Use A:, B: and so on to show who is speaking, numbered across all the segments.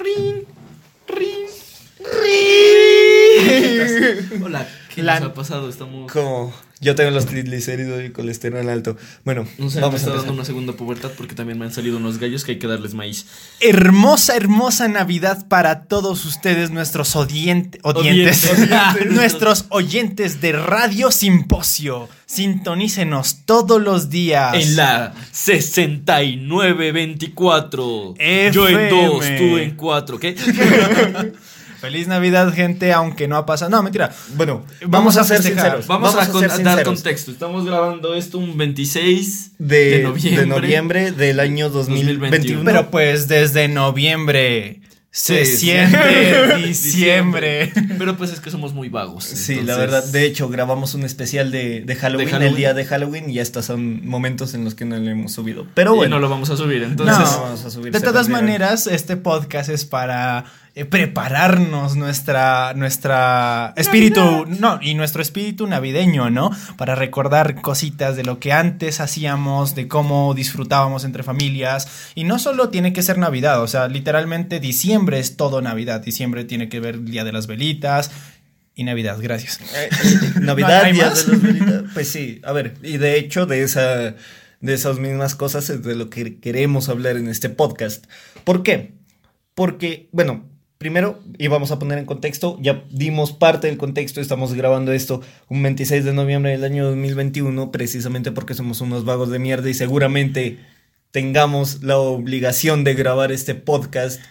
A: Rin, rin,
B: rin.
A: Hola, ¿qué
B: La-
A: nos ha pasado? Estamos.
B: Como yo tengo los triglicéridos y colesterol alto. Bueno,
A: No sé, me
B: vamos a
A: está
B: empezar.
A: dando una segunda pubertad porque también me han salido unos gallos que hay que darles maíz.
C: Hermosa, hermosa Navidad para todos ustedes, nuestros odiente- odientes,
A: Odientes.
C: nuestros oyentes de Radio Simposio. Sintonícenos todos los días.
A: En la 6924. Yo en dos, tú en cuatro. ¿Qué?
C: Feliz Navidad, gente, aunque no ha pasado. No, mentira.
B: Bueno,
C: Vamos a
B: ser
C: festejar.
B: sinceros.
A: Vamos, a,
B: ser
A: a dar contexto. Estamos grabando esto un 26
B: de,
A: de noviembre.
B: de noviembre del año 2021.
A: 2021.
C: Pero pues desde noviembre se
A: Sí, sí.
C: siente diciembre.
A: Pero pues es que somos muy vagos.
B: Sí, la verdad, de hecho grabamos un especial de, de Halloween,
A: De Halloween.
B: el día de Halloween y estos son momentos en los que no lo hemos subido. Pero
A: Y
B: bueno,
A: no lo vamos a subir. Entonces,
C: No,
B: no vamos a subir,
C: de todas maneras, este podcast es para eh, prepararnos nuestra, nuestra espíritu, no, y nuestro espíritu navideño, ¿no? Para recordar cositas de lo que antes hacíamos, de cómo disfrutábamos entre familias. Y no solo tiene que ser Navidad, o sea, literalmente diciembre es todo Navidad. Diciembre tiene que ver el Día de las Velitas y Navidad, gracias.
B: Eh, eh, Navidad,
C: ¿Hay
B: Día
C: más?
B: de las Velitas, Pues sí, a ver, y de hecho de esa de esas mismas cosas es de lo que queremos hablar en este podcast. ¿Por qué? Porque, bueno, primero, y vamos a poner en contexto, ya dimos parte del contexto, estamos grabando esto un 26 de noviembre del año 2021, precisamente porque somos unos vagos de mierda y seguramente tengamos la obligación de grabar este podcast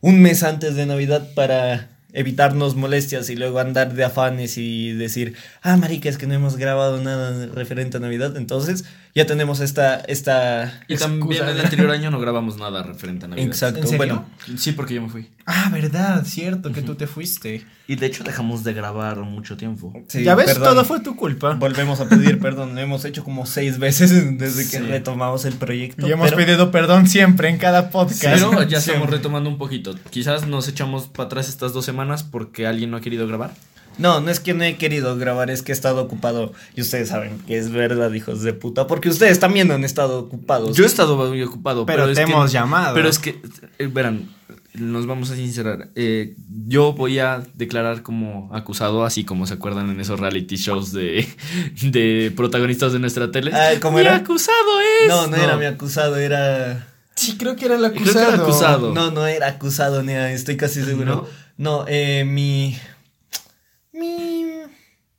B: un mes antes de Navidad para evitarnos molestias y luego andar de afanes y decir, ah, marica, es que no hemos grabado nada referente a Navidad. Entonces, ya tenemos esta, esta
A: y también el anterior año no grabamos nada referente a Navidad.
B: Exacto.
C: ¿En serio?
B: Bueno,
A: Sí, porque yo me fui.
C: Ah, verdad, cierto, que tú te fuiste.
A: Y de hecho dejamos de grabar mucho tiempo.
B: sí,
C: ya ves,
B: perdón.
C: todo fue tu culpa.
B: Volvemos a pedir perdón. Lo hemos hecho como seis veces desde que
A: Sí.
B: retomamos el proyecto.
C: Y hemos
B: pero-
C: pedido perdón siempre en cada podcast.
A: Pero ya estamos retomando un poquito. Quizás nos echamos para atrás estas dos semanas porque alguien no ha querido grabar.
B: No, no es que no he querido grabar, es que he estado ocupado. Y ustedes saben que es verdad, hijos de puta. Porque ustedes también han estado ocupados.
A: Yo he estado muy ocupado.
C: Pero te hemos llamado.
A: Pero es que, eh, verán, nos vamos a sincerar. Eh, yo voy a declarar como acusado, así como se acuerdan en esos reality shows de, de protagonistas de nuestra tele.
B: Ah, ¿cómo
A: Mi
B: era?
A: acusado es.
B: No, no, era mi acusado, era.
C: Sí, creo que era el
A: Creo que era
C: acusado.
B: No, no era acusado, ni estoy casi seguro. No, eh. Mi.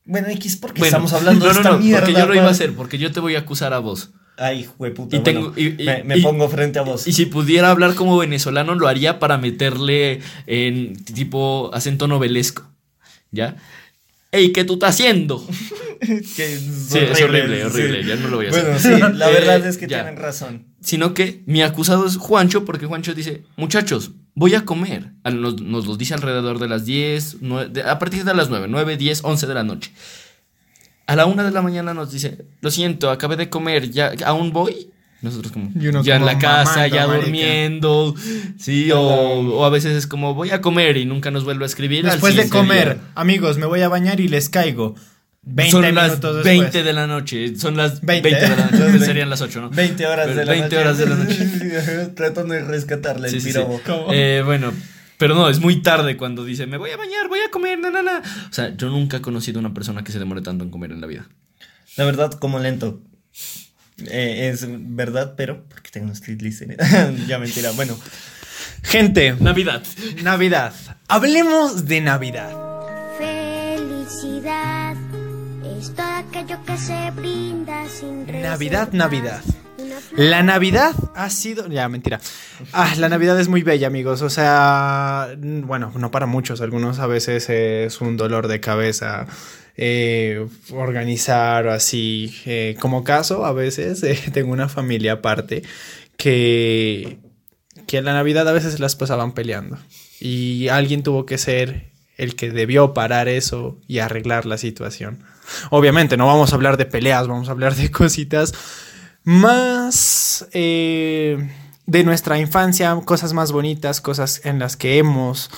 B: Bueno, X, porque
A: Bueno,
B: estamos hablando
A: no,
B: de
A: no,
B: esta
A: no,
B: mierda.
A: porque yo lo iba a hacer, porque yo te voy a acusar a vos.
B: Ay, jueputa.
A: Y
B: bueno,
A: tengo- y- y-
B: me me
A: y-
B: pongo frente a vos.
A: Y si pudiera hablar como venezolano, lo haría para meterle en tipo acento novelesco. ¿Ya? ¡Ey, qué tú estás haciendo!
B: Que es
A: Sí, es horrible, horrible,
B: sí.
A: ya no lo voy a hacer.
B: Bueno, sí, la
A: Eh,
B: verdad es que
A: ya.
B: tienen razón.
A: Sino que mi acusado es Juancho, porque Juancho dice, muchachos, voy a comer. Al- Nos, nos lo dice alrededor de las 10, nue- de- a partir de las 9, 9, 10, 11 de la noche. A la 1 de la mañana nos dice, lo siento, acabé de comer, ya aún voy. Nosotros como,
C: Y uno
A: ya en la casa,
C: mamando,
A: ya
C: marica.
A: durmiendo. Sí, o, o a veces es como, voy a comer y nunca nos vuelve a escribir.
C: Después de comer,
A: día.
C: amigos, me voy a bañar y les caigo. 20
A: Son las
C: después.
A: 20 de la noche, son las 20,
C: 20.
A: de la noche, que serían las 8, ¿no?
B: 20 horas
A: Pero
B: de la
A: 20
B: noche.
A: horas de la noche.
B: Tratando de rescatarle
A: Sí,
B: el
A: sí, sí. Eh, bueno, pero no, es muy tarde cuando dice, me voy a bañar, voy a comer, na, na, na. O sea, yo nunca he conocido una persona que se demore tanto en comer en la vida.
B: La verdad, como lento. Eh, es verdad, pero porque tengo unos triglicéridos. ya mentira. Bueno,
C: Gente,
A: Navidad.
C: Navidad. Hablemos de Navidad.
D: Aquello que se brinda sin
C: Navidad. Navidad. La Navidad ha sido. Ya, mentira. Ah, la Navidad es muy bella, amigos. O sea, bueno, no para muchos. Algunos a veces es un dolor de cabeza eh, organizar o así. Eh, como caso, a veces eh, tengo una familia aparte que, que en la Navidad a veces las pasaban peleando. Y alguien tuvo que ser el que debió parar eso y arreglar la situación. Obviamente, no vamos a hablar de peleas, vamos a hablar de cositas más eh, de nuestra infancia, cosas más bonitas, cosas en las que hemos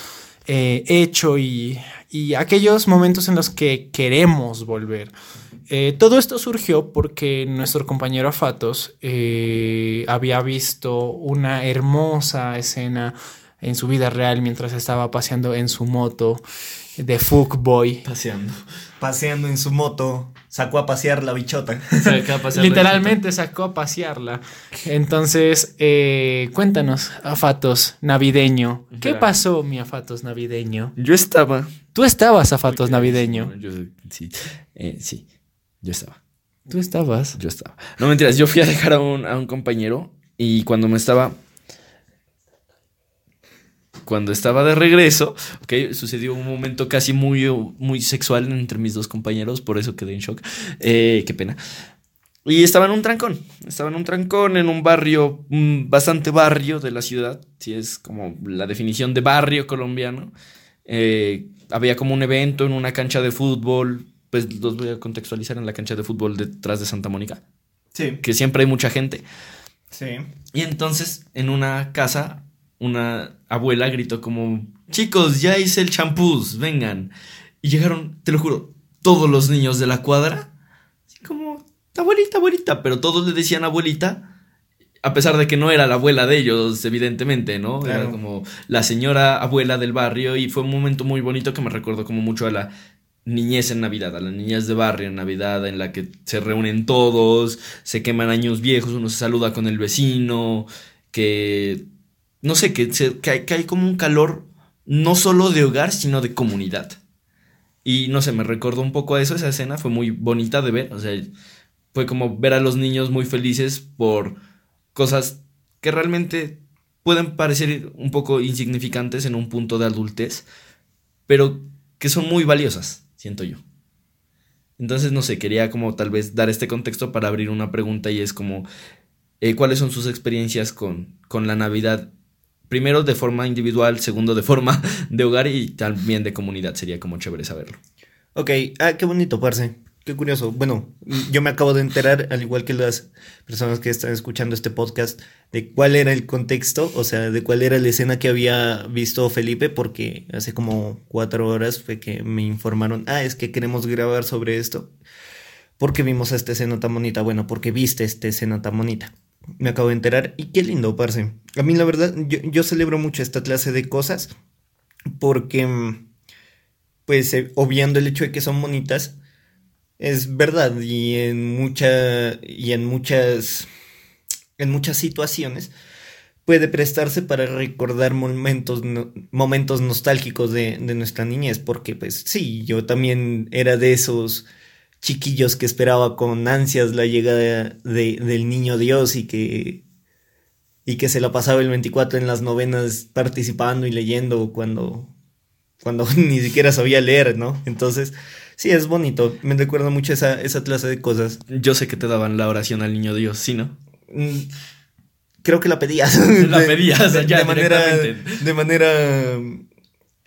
C: eh, hecho y, y aquellos momentos en los que queremos volver. Eh, todo esto surgió porque nuestro compañero Fatos eh, había visto una hermosa escena en su vida real mientras estaba paseando en su moto de fuckboy.
A: Paseando.
B: Paseando en su moto, sacó a pasear la bichota.
A: Saca a pasear la
C: Literalmente sacó a pasearla. Entonces, eh, cuéntanos, Afatos navideño. ¿Qué
A: Espera.
C: pasó, mi Afatos navideño?
A: Yo estaba.
C: Tú estabas, Afatos navideño.
A: Yo, sí, eh, sí, yo estaba.
C: Tú estabas.
A: Yo estaba. No mentiras, yo fui a dejar a un, a un compañero y cuando me estaba. Cuando estaba de regreso, ok, sucedió un momento casi muy, muy sexual entre mis dos compañeros, por eso quedé en shock. Eh, qué pena. Y estaba en un trancón. Estaba en un trancón en un barrio, bastante barrio de la ciudad. Si es como la definición de barrio colombiano. Eh, había como un evento en una cancha de fútbol. Pues los voy a contextualizar en la cancha de fútbol detrás de Santa Mónica.
B: Sí,
A: Que siempre hay mucha gente.
B: sí.
A: Y entonces en una casa, una abuela gritó como, chicos, ya hice el champús, vengan. Y llegaron, te lo juro, todos los niños de la cuadra. Así como, abuelita, abuelita. Pero todos le decían abuelita. A pesar de que no era la abuela de ellos, evidentemente, ¿no? Era como la señora abuela del barrio y fue un momento muy bonito que me recordó como mucho a la niñez en Navidad, a la niñez de barrio en Navidad, en la que se reúnen todos, se queman años viejos, uno se saluda con el vecino, que no sé, que, que hay, que hay como un calor no solo de hogar, sino de comunidad. Y no sé, me recordó un poco a eso, esa escena fue muy bonita de ver, o sea, fue como ver a los niños muy felices por cosas que realmente pueden parecer un poco insignificantes en un punto de adultez, pero que son muy valiosas, siento yo. Entonces, no sé, quería como tal vez dar este contexto para abrir una pregunta y es como, eh, ¿cuáles son sus experiencias con, con la Navidad? Primero de forma individual, segundo de forma de hogar y también de comunidad. Sería como chévere saberlo.
B: Ok, ah, qué bonito, parce. Qué curioso. Bueno, yo me acabo de enterar, al igual que las personas que están escuchando este podcast, de cuál era el contexto, o sea, de cuál era la escena que había visto Felipe, porque hace como cuatro horas fue que me informaron, ah, es que queremos grabar sobre esto. Porque vimos esta escena tan bonita, bueno, porque viste esta escena tan bonita. Me acabo de enterar y qué lindo, parce. A mí la verdad, yo, yo celebro mucho esta clase de cosas porque, mm, pues, eh, obviando el hecho de que son bonitas, es verdad, y en mucha, y en muchas, en muchas situaciones puede prestarse para recordar momentos, momentos nostálgicos de, de nuestra niñez, porque pues sí, yo también era de esos chiquillos que esperaba con ansias la llegada de- del niño Dios y que, y que se la pasaba el 24 en las novenas participando y leyendo cuando, cuando ni siquiera sabía leer, ¿no? Entonces, sí, es bonito. Me recuerda mucho esa, esa clase de cosas.
A: Yo sé que te daban la oración al niño Dios, ¿sí, no?
B: Mm, Creo que la pedías.
A: La pedías
B: de,
A: allá
B: de manera, de manera,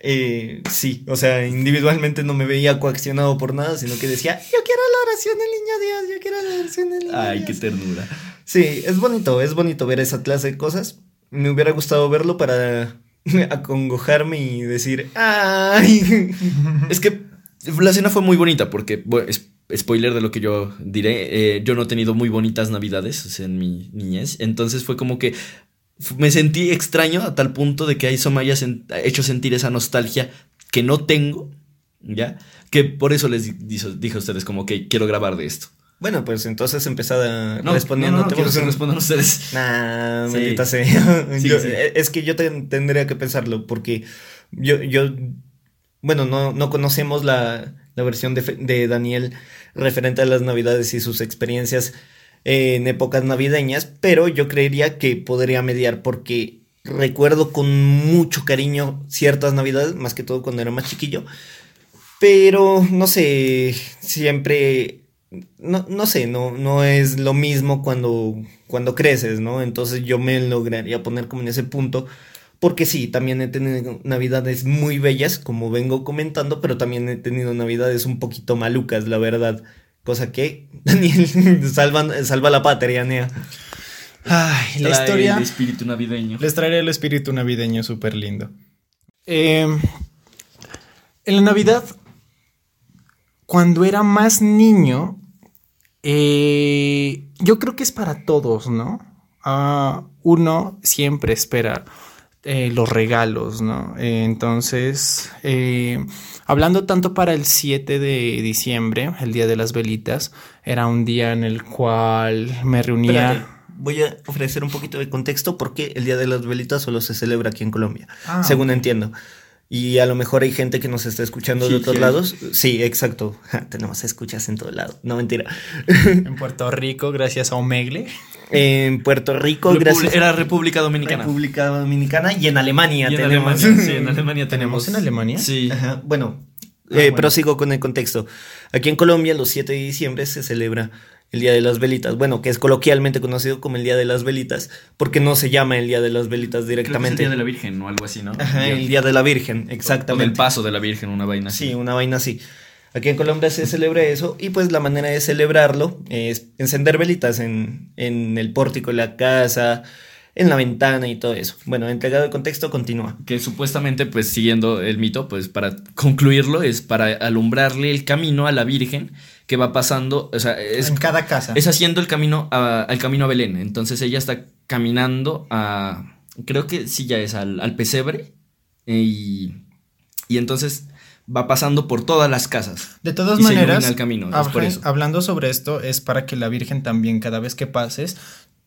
B: eh, sí, o sea, individualmente no me veía coaccionado por nada, sino que decía, yo quiero la oración del niño Dios, yo quiero la oración del niño
A: Ay, qué
B: Dios".
A: ternura.
B: Sí, es bonito, es bonito ver esa clase de cosas. Me hubiera gustado verlo para acongojarme y decir, ay.
A: Es que la cena fue muy bonita porque, bueno, spoiler de lo que yo diré, eh, yo no he tenido muy bonitas navidades o sea, en mi niñez, entonces fue como que me sentí extraño a tal punto de que eso me haya sen- hecho sentir esa nostalgia que no tengo, ¿ya? Que por eso les dije a ustedes como que quiero grabar de esto.
B: Bueno, pues entonces empezaba
A: No,
B: respondiendo.
A: no, no, no, quiero que respondan ustedes.
B: Nah,
A: Sí.
B: maldita sea.
A: Sí,
B: Yo-
A: sí.
B: eh, Es que yo te- tendría que pensarlo porque yo, yo bueno, no, no conocemos la, la versión de, de Daniel referente a las navidades y sus experiencias en épocas navideñas, pero yo creería que podría mediar porque recuerdo con mucho cariño ciertas navidades, más que todo cuando era más chiquillo, pero no sé, siempre no, no sé, no, no es lo mismo cuando, cuando creces, ¿no? Entonces yo me lograría poner como en ese punto, porque sí, también he tenido navidades muy bellas, como vengo comentando, pero también he tenido navidades un poquito malucas, la verdad. Cosa que, Daniel, salva, salva la patria, Nea.
C: Ay, la
A: Trae
C: historia.
A: El espíritu navideño.
C: Les traeré el espíritu navideño súper lindo. Eh, en la Navidad, cuando era más niño, eh, yo creo que es para todos, ¿no? Ah, uno siempre espera eh, los regalos, ¿no? Eh, entonces, eh, hablando tanto para el 7 de diciembre, el día de las velitas, era un día en el cual me reunía...
B: Espérate, Voy a ofrecer un poquito de contexto porque el Día de las Velitas solo se celebra aquí en Colombia,
C: Ah,
B: según entiendo. Y a lo mejor hay gente que nos está escuchando de otros lados. Sí, exacto. Ja, tenemos escuchas en todo lado. No mentira.
C: En Puerto Rico, gracias a Omegle.
B: En Puerto Rico,
A: Repúbli-
B: gracias.
A: Era República Dominicana.
B: República Dominicana y en Alemania
A: Y en
B: tenemos.
A: Alemania, sí, en Alemania
C: ¿Tenemos
A: tenemos.
C: en Alemania?
A: Sí.
B: Ajá, Bueno,
C: Ah,
B: eh,
C: bueno.
B: prosigo con el contexto. Aquí en Colombia, los 7 de diciembre se celebra el Día de las Velitas. Bueno, que es coloquialmente conocido como el Día de las Velitas, porque no se llama el Día de las Velitas
A: Creo que es el
B: directamente.
A: Día de la Virgen o algo así, ¿no?
B: Ajá, el Día de la Virgen,
A: o del
B: exactamente.
A: paso de la Virgen, una vaina así.
B: Sí, una vaina así. Aquí en Colombia se celebra eso y pues la manera de celebrarlo es encender velitas en, en el pórtico de la casa, en la ventana y todo eso. Bueno, entregado el contexto, continúa.
A: Que supuestamente, pues siguiendo el mito, pues para concluirlo, es para alumbrarle el camino a la Virgen que va pasando, o sea, es,
C: en cada casa.
A: es haciendo el camino a, al camino a Belén. Entonces ella está caminando a, creo que sí ya es al, al pesebre eh, y, y entonces va pasando por todas las casas.
C: De todas
A: Y se
C: maneras,
A: ilumina el camino, es por eso.
C: hablando sobre esto, es para que la Virgen también, cada vez que pases,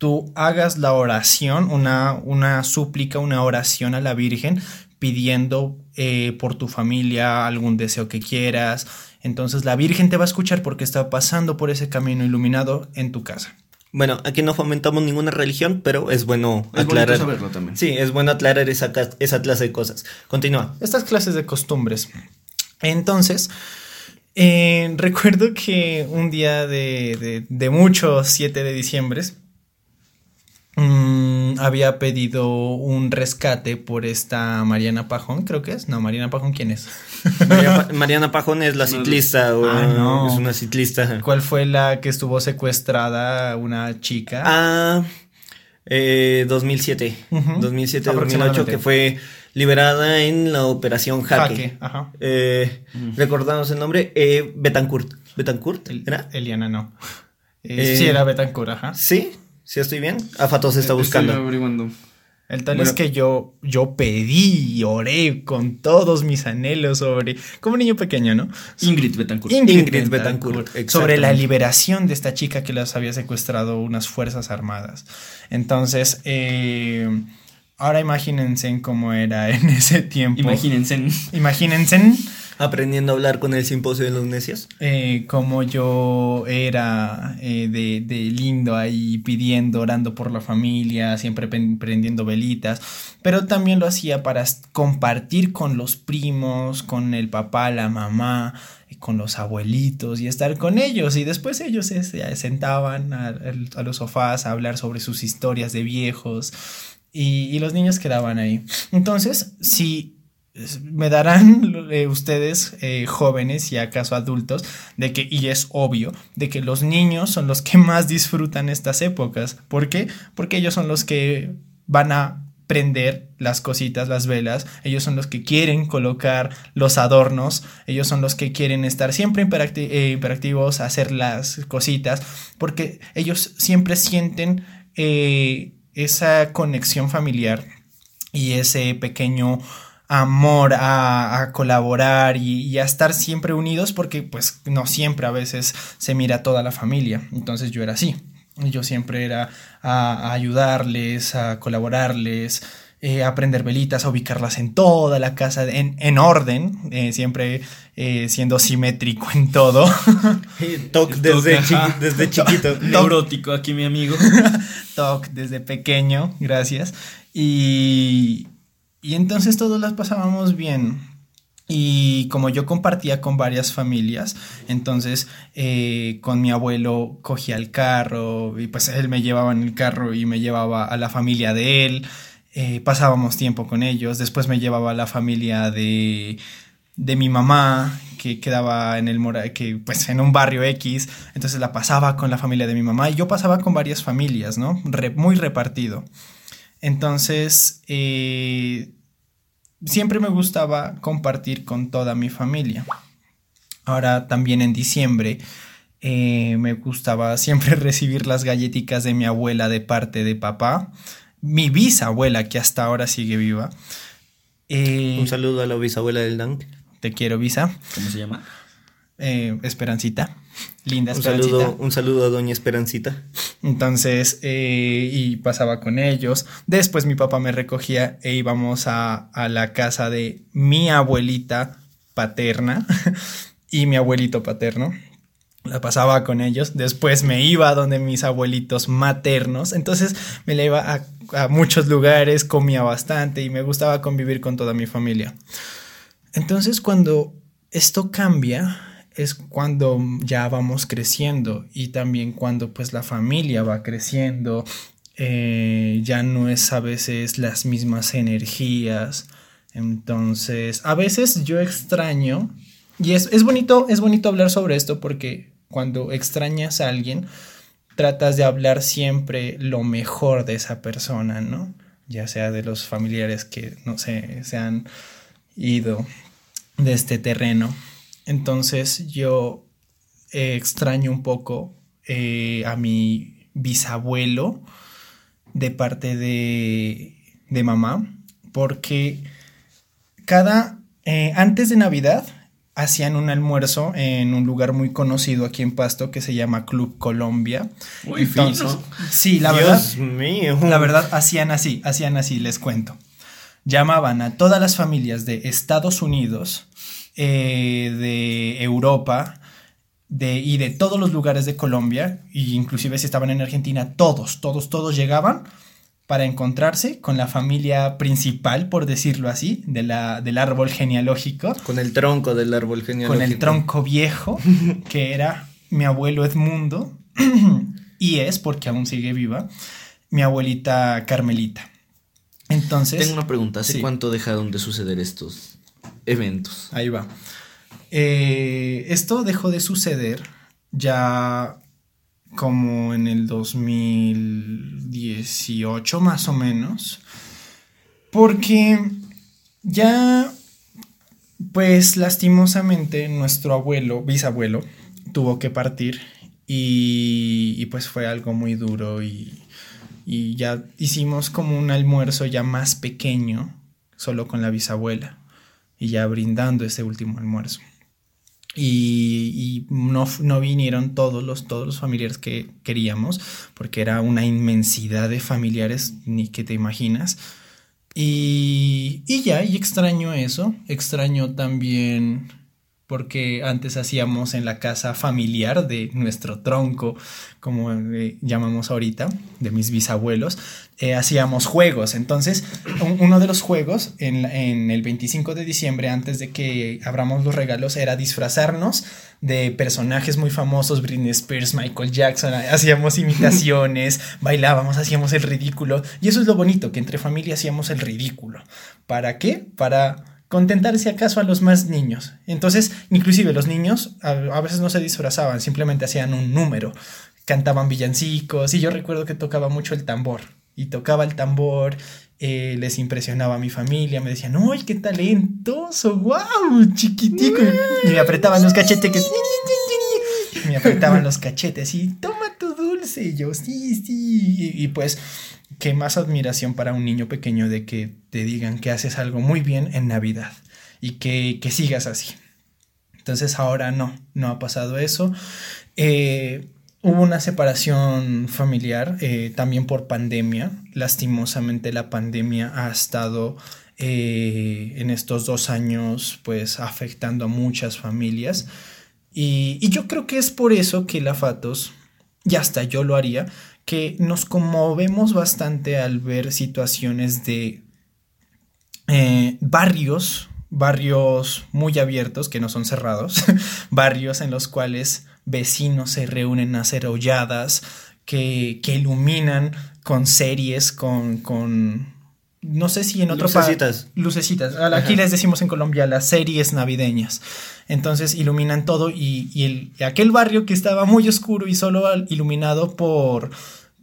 C: tú hagas la oración, una, una súplica, una oración a la Virgen, pidiendo eh, por tu familia algún deseo que quieras. Entonces la Virgen te va a escuchar porque está pasando por ese camino iluminado en tu casa.
B: Bueno, aquí no fomentamos ninguna religión, pero es bueno
A: Es
B: aclarar.
A: saberlo también.
B: Sí, es bueno aclarar esa, esa clase de cosas. Continúa.
C: Estas clases de costumbres. Entonces, eh, recuerdo que un día de, de, de muchos 7 de diciembre mm, había pedido un rescate por esta Mariana Pajón, creo que es. No, Mariana Pajón, ¿quién es?
B: María Mariana Pajón es la ciclista. o-
C: Ah, no.
B: Es una ciclista.
C: ¿Cuál fue la que estuvo secuestrada? Una chica.
B: Ah, eh, 2007.
C: Ujú.
B: 2007, 2008,
C: Aproximadamente.
B: que fue liberada en la operación Jaque.
C: Jaque, ajá.
B: Eh, Recordamos el nombre, eh, Betancourt. ¿Betancourt?
C: El-
B: ¿Era?
C: Eliana, no. Eh,
B: Eh,
C: sí, era Betancourt, ajá.
B: Sí, sí estoy bien. Afato se está
A: Estoy
B: buscando.
A: averiguando.
C: El tal
B: Bueno.
C: es que yo, yo pedí y oré con todos mis anhelos sobre, como un niño pequeño, ¿no?
A: Ingrid Betancourt.
B: Ingrid Betancourt,
C: sobre la liberación de esta chica que las había secuestrado unas fuerzas armadas. Entonces, eh, ahora imagínense en cómo era en ese tiempo.
A: Imagínense.
C: Imagínense
B: Aprendiendo a hablar con el simposio de los necios.
C: eh, cómo yo era eh, de, de lindo ahí pidiendo, orando por la familia, siempre prendiendo velitas, pero también lo hacía para compartir con los primos, con el papá, la mamá, eh, con los abuelitos y estar con ellos. Y después ellos se, se sentaban a, los sofás a hablar sobre sus historias de viejos y, los niños quedaban ahí. Entonces, si me darán eh, ustedes eh, jóvenes y acaso adultos de que y es obvio de que los niños son los que más disfrutan estas épocas. ¿por qué? porque ellos son los que van a prender las cositas las velas. Ellos son los que quieren colocar los adornos. Ellos son los que quieren estar siempre hiperacti- eh, hiperactivos hacer las cositas porque ellos siempre sienten eh, esa conexión familiar y ese pequeño amor a, a colaborar y, y a estar siempre unidos porque pues no siempre a veces se mira toda la familia. Entonces yo era así. Yo siempre era a, a ayudarles, a colaborarles, eh, a prender velitas, a ubicarlas en toda la casa en, en orden, eh, siempre eh, siendo simétrico en todo.
B: Toc desde,
A: Toc,
B: desde chiquito.
A: Neurótico aquí, mi amigo.
C: TOC desde pequeño, gracias. Y, y entonces todos las pasábamos bien. Y como yo compartía con varias familias, entonces eh, con mi abuelo cogía el carro y pues él me llevaba en el carro y me llevaba a la familia de él. eh, pasábamos tiempo con ellos. Después me llevaba a la familia de, de mi mamá que quedaba en el mora que pues en un barrio X, entonces la pasaba con la familia de mi mamá y yo pasaba con varias familias, ¿no? Re- muy repartido. Entonces, eh, siempre me gustaba compartir con toda mi familia. Ahora también en diciembre eh, me gustaba siempre recibir las galletitas de mi abuela de parte de papá mi bisabuela, que hasta ahora sigue viva. Eh,
B: Un saludo a la bisabuela del Dunk.
C: te quiero, Visa.
A: ¿Cómo se llama?
C: Eh, Esperancita. Linda
B: Un saludo, un saludo a Doña Esperancita.
C: Entonces, eh, y pasaba con ellos. Después mi papá me recogía e íbamos a, a la casa de mi abuelita paterna y mi abuelito paterno. La pasaba con ellos. Después me iba a donde mis abuelitos maternos. Entonces me la iba a, a muchos lugares, comía bastante y me gustaba convivir con toda mi familia. Entonces, cuando esto cambia, es cuando ya vamos creciendo y también cuando pues la familia va creciendo, eh, ya no es a veces las mismas energías. Entonces, a veces yo extraño, y es, es bonito, es bonito hablar sobre esto porque cuando extrañas a alguien, tratas de hablar siempre lo mejor de esa persona, ¿no? Ya sea de los familiares que, no sé, se han ido de este terreno. Entonces yo eh, extraño un poco eh, a mi bisabuelo de parte de, de mamá, porque cada, eh, antes de Navidad, hacían un almuerzo en un lugar muy conocido aquí en Pasto que se llama Club Colombia.
A: Muy
C: Entonces,
A: fino.
C: Sí, la
B: Dios
C: verdad.
B: mío.
C: La verdad, hacían así, hacían así, les cuento. Llamaban a todas las familias de Estados Unidos, eh, de Europa, de, y de todos los lugares de Colombia, e inclusive si estaban en Argentina, todos, todos, todos llegaban para encontrarse con la familia principal, por decirlo así, de la, del árbol genealógico,
B: Con el tronco del árbol genealógico.
C: con el tronco viejo, que era mi abuelo Edmundo, y es, porque aún sigue viva, mi abuelita Carmelita. Entonces,
A: Tengo una pregunta. ¿Hace
C: Sí.
A: cuánto dejaron de suceder estos eventos?
C: ahí va. Eh, esto dejó de suceder ya como en el 2018 más o menos, porque ya, pues lastimosamente nuestro abuelo, bisabuelo, tuvo que partir y, pues fue algo muy duro y, y ya hicimos como un almuerzo ya más pequeño, solo con la bisabuela y ya brindando ese último almuerzo. Y, no, no vinieron todos los, todos los familiares que queríamos, porque era una inmensidad de familiares, ni que te imaginas. Y, y ya, y extraño eso, extraño también porque antes hacíamos en la casa familiar de nuestro tronco, como eh, llamamos ahorita, de mis bisabuelos, eh, hacíamos juegos. Entonces, un- uno de los juegos en el 25 de diciembre, antes de que abramos los regalos, era disfrazarnos de personajes muy famosos, Britney Spears, Michael Jackson, hacíamos imitaciones, bailábamos, hacíamos el ridículo. Y eso es lo bonito, que entre familia hacíamos el ridículo. ¿Para qué? Para contentar si acaso a los más niños. Entonces, inclusive los niños a, veces no se disfrazaban, simplemente hacían un número, cantaban villancicos y yo recuerdo que tocaba mucho el tambor y tocaba el tambor, eh, les impresionaba a mi familia, me decían, ¡ay, qué talentoso! ¡Wow! Chiquitico. Y me apretaban los cachetes. Me apretaban los cachetes y toma Y sí, sí. Y pues, qué más admiración para un niño pequeño de que te digan que haces algo muy bien en Navidad y que, que sigas así. Entonces ahora no, no ha pasado eso. Eh, hubo una separación familiar eh, también por pandemia. Lastimosamente la pandemia ha estado eh, en estos dos años pues afectando a muchas familias. Y, y yo creo que es por eso que la Fatos, y hasta yo lo haría, que nos conmovemos bastante al ver situaciones de eh, barrios, barrios muy abiertos, que no son cerrados, barrios en los cuales vecinos se reúnen a hacer holladas, que, que iluminan con series, con, con, no sé si en otro
B: Lucecitas.
C: lucecitas. Aquí les decimos en Colombia las series navideñas. Entonces iluminan todo y, y el, y aquel barrio que estaba muy oscuro y solo iluminado por,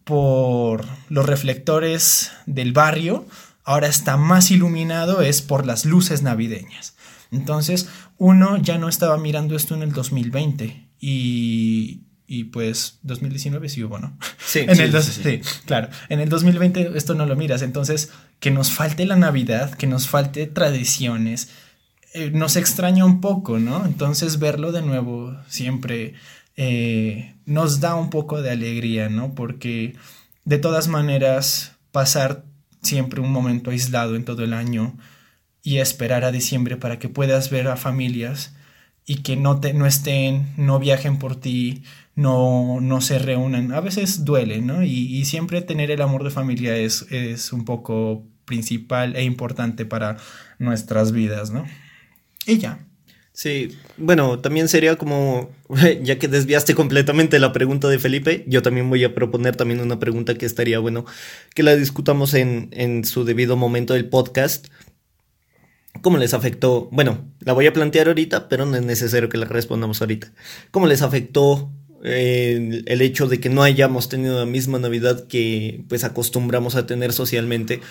C: por los reflectores del barrio, ahora está más iluminado es por las luces navideñas. Entonces uno ya no estaba mirando esto en el 2020 y, y pues 2019 sí hubo, ¿no?
B: Sí,
C: en
B: sí,
C: el dos-
A: sí, sí.
C: sí, claro. En el 2020 esto no lo miras, entonces que nos falte la Navidad, que nos falte tradiciones, eh, nos extraña un poco, ¿no? Entonces verlo de nuevo siempre eh, nos da un poco de alegría, ¿no? Porque de todas maneras pasar siempre un momento aislado en todo el año y esperar a diciembre para que puedas ver a familias y que no, te, no estén, no viajen por ti, no, no se reúnan. A veces duele, ¿no? Y, y siempre tener el amor de familia es, es un poco principal e importante para nuestras vidas, ¿no? Y ya.
B: Sí, bueno, también sería como, ya que desviaste completamente la pregunta de Felipe, yo también voy a proponer también una pregunta que estaría bueno que la discutamos en, en su debido momento del podcast. ¿Cómo les afectó? Bueno, la voy a plantear ahorita, pero no es necesario que la respondamos ahorita. ¿Cómo les afectó el, el hecho de que no hayamos tenido la misma Navidad que pues acostumbramos a tener socialmente?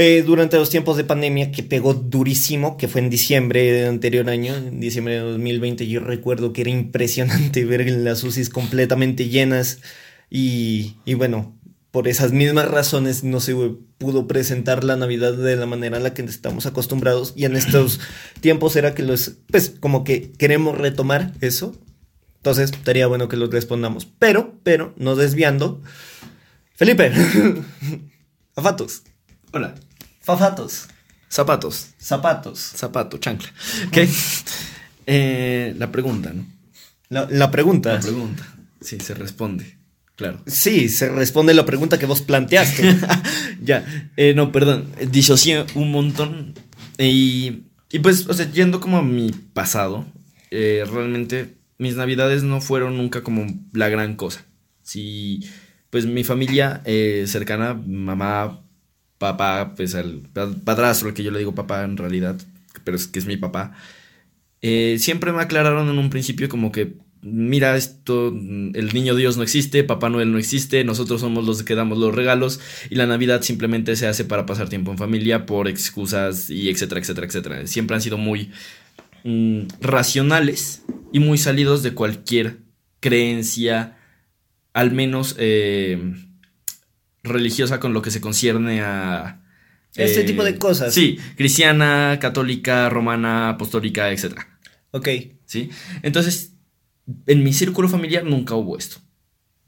B: Eh, durante los tiempos de pandemia que pegó durísimo, que fue en diciembre del anterior año, en diciembre de 2020, yo recuerdo que era impresionante ver las UCIs completamente llenas y, y bueno, por esas mismas razones no se pudo presentar la Navidad de la manera en la que estamos acostumbrados y en estos tiempos era que los, pues como que queremos retomar eso, entonces estaría bueno que lo respondamos, pero, pero, no desviando, Felipe, afatos.
A: Hola.
B: Fafatos.
A: Zapatos.
B: Zapatos.
A: Zapato, chancla. ¿Qué? Eh, la pregunta, ¿no?
B: La, la pregunta.
A: La pregunta. Sí, se responde. Claro.
B: Sí, se responde la pregunta que vos planteaste.
A: ya. Eh, no, perdón. Disocié un montón. Y, y pues, o sea, yendo como a mi pasado, eh, realmente mis navidades no fueron nunca como la gran cosa. Sí, pues mi familia eh, cercana, mamá, papá, pues al pa- padrastro, que yo le digo papá en realidad, pero es que es mi papá, eh, siempre me aclararon en un principio como que, mira, esto, mm, el niño Dios no existe, Papá Noel no existe, nosotros somos los que damos los regalos y la Navidad simplemente se hace para pasar tiempo en familia por excusas y etcétera, etcétera, etcétera. Siempre han sido muy mm, racionales y muy salidos de cualquier creencia, al menos eh, religiosa con lo que se concierne a...
B: Este
A: eh,
B: tipo de cosas.
A: Sí, cristiana, católica, romana, apostólica, etcétera.
B: Ok.
A: ¿Sí? Entonces, en mi círculo familiar nunca hubo esto.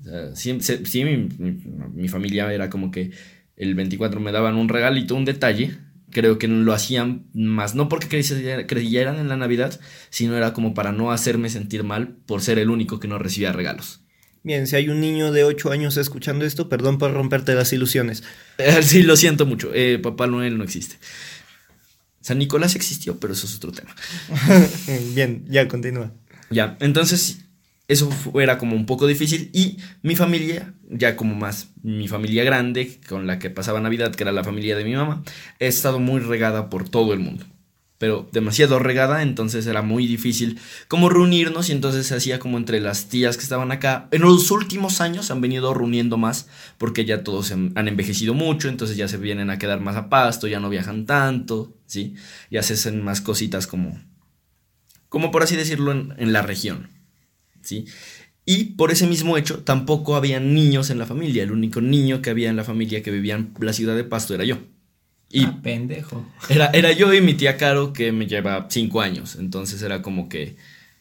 A: Sea, sí, se- sí, mi, mi- mi familia era como que el 24 me daban un regalito, un detalle. Creo que lo hacían más, no porque creyera- creyeran en la Navidad, sino era como para no hacerme sentir mal por ser el único que no recibía regalos.
B: Bien, si hay un niño de 8 años escuchando esto, perdón por romperte las ilusiones.
A: Eh, Sí, lo siento mucho. eh, Papá Noel no existe. San Nicolás existió, pero eso es otro tema.
B: Bien, ya continúa.
A: Ya, entonces eso era como un poco difícil y mi familia, ya como más mi familia grande con la que pasaba Navidad, que era la familia de mi mamá, he estado muy regada por todo el mundo. Pero demasiado regada, entonces era muy difícil como reunirnos y entonces se hacía como entre las tías que estaban acá. En los últimos años han venido reuniendo más porque ya todos han envejecido mucho, entonces ya se vienen a quedar más a pasto, ya no viajan tanto, ¿sí? Ya se hacen más cositas como como por así decirlo, en la región. ¿Sí? Y por ese mismo hecho, tampoco había niños en la familia. El único niño que había en la familia que vivía en la ciudad de Pasto era yo. Y
C: Ah, pendejo.
A: era, era yo y mi tía Caro, que me lleva cinco años. Entonces era como que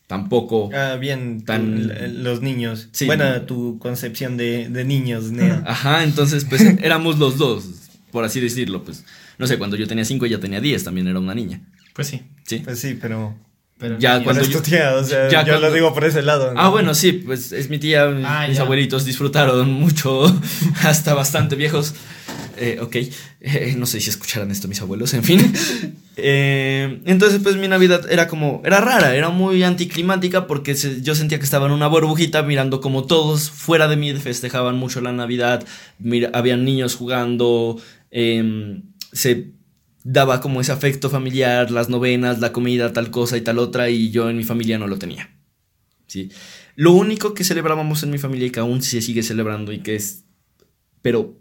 A: tampoco.
B: Ah, bien,
A: Tan-
B: los niños.
A: Sí.
B: Buena tu concepción de, de niños, Nea.
A: Ajá, entonces pues éramos los dos, por así decirlo. Pues no sé, cuando yo tenía cinco, ella tenía diez, también era una niña.
C: Pues sí.
A: ¿Sí?
B: Pues sí, pero.
C: Pero
A: Ya, cuando
B: es
A: yo-
B: tu tía, o sea,
A: ya
B: yo
A: cuando-
B: lo digo por ese lado. ¿no?
A: Ah, bueno, sí, pues es mi tía.
C: Ah,
A: mis
C: ya.
A: abuelitos disfrutaron mucho, hasta bastante viejos. Eh, ok, Eh, no sé si escucharan esto mis abuelos, en fin. Eh, entonces, pues mi Navidad era como, era rara, era muy anticlimática porque se- yo sentía que estaba en una burbujita mirando como todos fuera de mí festejaban mucho la Navidad, mira, habían niños jugando, em, se daba como ese afecto familiar, las novenas, la comida, tal cosa y tal otra, y yo en mi familia no lo tenía. ¿sí? Lo único que celebrábamos en mi familia y que aún se sigue celebrando y que es, pero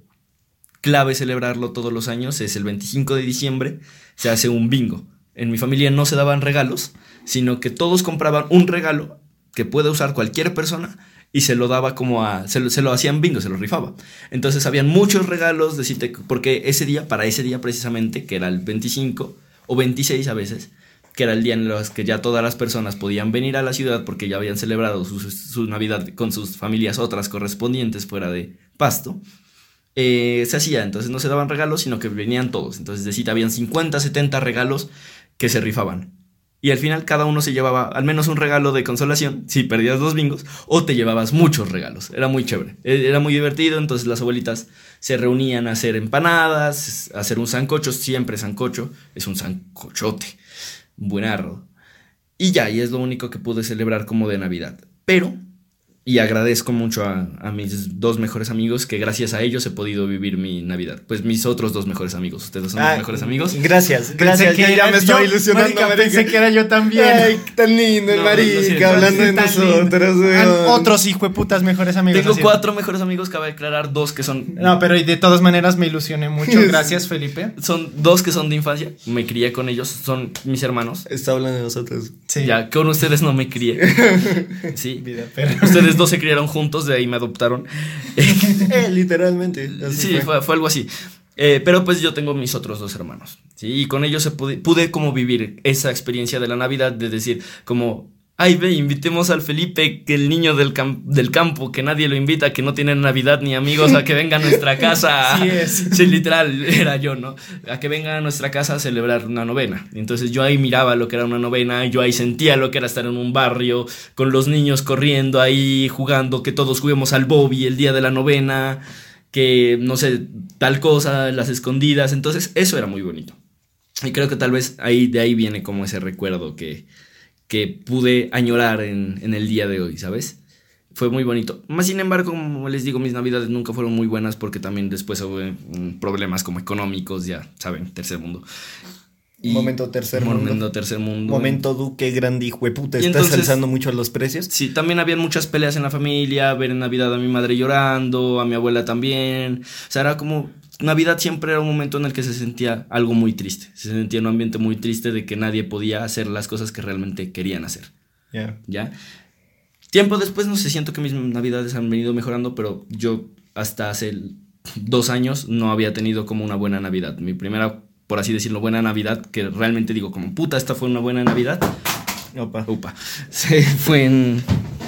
A: clave celebrarlo todos los años, es el 25 de diciembre, se hace un bingo. En mi familia no se daban regalos, sino que todos compraban un regalo que puede usar cualquier persona y se lo daba como a. Se lo, se lo hacían bingo, se lo rifaba. Entonces habían muchos regalos de porque ese día, para ese día precisamente, que era el 25 o 26 a veces, que era el día en los que ya todas las personas podían venir a la ciudad porque ya habían celebrado su, su Navidad con sus familias otras correspondientes fuera de Pasto. eh, se hacía, entonces no se daban regalos, sino que venían todos. Entonces, de habían 50, 70 regalos que se rifaban. Y al final cada uno se llevaba al menos un regalo de consolación si perdías dos bingos o te llevabas muchos regalos. Era muy chévere. E- Era muy divertido, entonces las abuelitas se reunían a hacer empanadas, a hacer un sancocho, siempre sancocho, es un sancochote, buenardo. Y ya, y es lo único que pude celebrar como de Navidad. Pero, y agradezco mucho a, a mis dos mejores amigos que gracias a ellos he podido vivir mi Navidad. Pues mis otros dos mejores amigos, ustedes son
B: Ah,
A: mis mejores amigos.
B: Gracias, gracias.
C: Pensé que
B: ya
C: era-
B: me estaba
C: yo,
B: ilusionando,
C: marica,
B: marica.
C: Pensé que era yo también.
B: Ay, tan lindo el
A: No,
B: marica, hablando de nosotros,
C: Han-
B: weón.
C: Otros hijueputas mejores amigos.
A: Tengo
C: así.
A: cuatro mejores amigos, cabe aclarar dos que son
C: No, pero y de todas maneras me ilusioné mucho. Gracias, Felipe.
A: Son dos que son de infancia, me crié con ellos, son mis hermanos.
B: Está hablando de nosotros.
C: Sí.
A: Ya, con ustedes no me crié. Sí.
C: Vida, pero-
A: Ustedes dos se criaron juntos, de ahí me adoptaron.
B: Eh, literalmente.
A: sí, fue. fue algo así. Eh, pero pues yo tengo mis otros dos hermanos. ¿sí? Y con ellos se pude, pude como vivir esa experiencia de la Navidad, de decir como, ay ve, invitemos al Felipe, que el niño del, cam- del campo, que nadie lo invita, que no tiene Navidad ni amigos, a que venga a nuestra casa.
C: Sí es.
A: Sí, literal, era yo, ¿no? A que venga a nuestra casa a celebrar una novena. Entonces yo ahí miraba lo que era una novena, yo ahí sentía lo que era estar en un barrio, con los niños corriendo ahí, jugando, que todos juguemos al Bobby el día de la novena, que no sé, tal cosa, las escondidas. Entonces eso era muy bonito. Y creo que tal vez ahí de ahí viene como ese recuerdo que, que pude añorar en, en el día de hoy, ¿sabes? Fue muy bonito. Más sin embargo, como les digo, mis navidades nunca fueron muy buenas porque también después hubo mm, problemas como económicos, ya saben, tercer mundo. Y-
B: Momento tercer
A: momento
B: mundo.
A: tercer mundo.
B: Momento Duque, grande hijo de puta. Estás
A: entonces-
B: alzando mucho los precios.
A: Sí, también habían muchas peleas en la familia, ver en Navidad a mi madre llorando, a mi abuela también. O sea, era como Navidad siempre era un momento en el que se sentía algo muy triste. Se sentía un ambiente muy triste de que nadie podía hacer las cosas que realmente querían hacer.
B: Ya.
A: ¿Ya? Tiempo después, no sé, siento que mis navidades han venido mejorando, pero yo hasta hace dos años no había tenido como una buena Navidad. Mi primera, por así decirlo, buena Navidad, que realmente digo como, puta, esta fue una buena Navidad.
B: Opa.
A: Se fue en...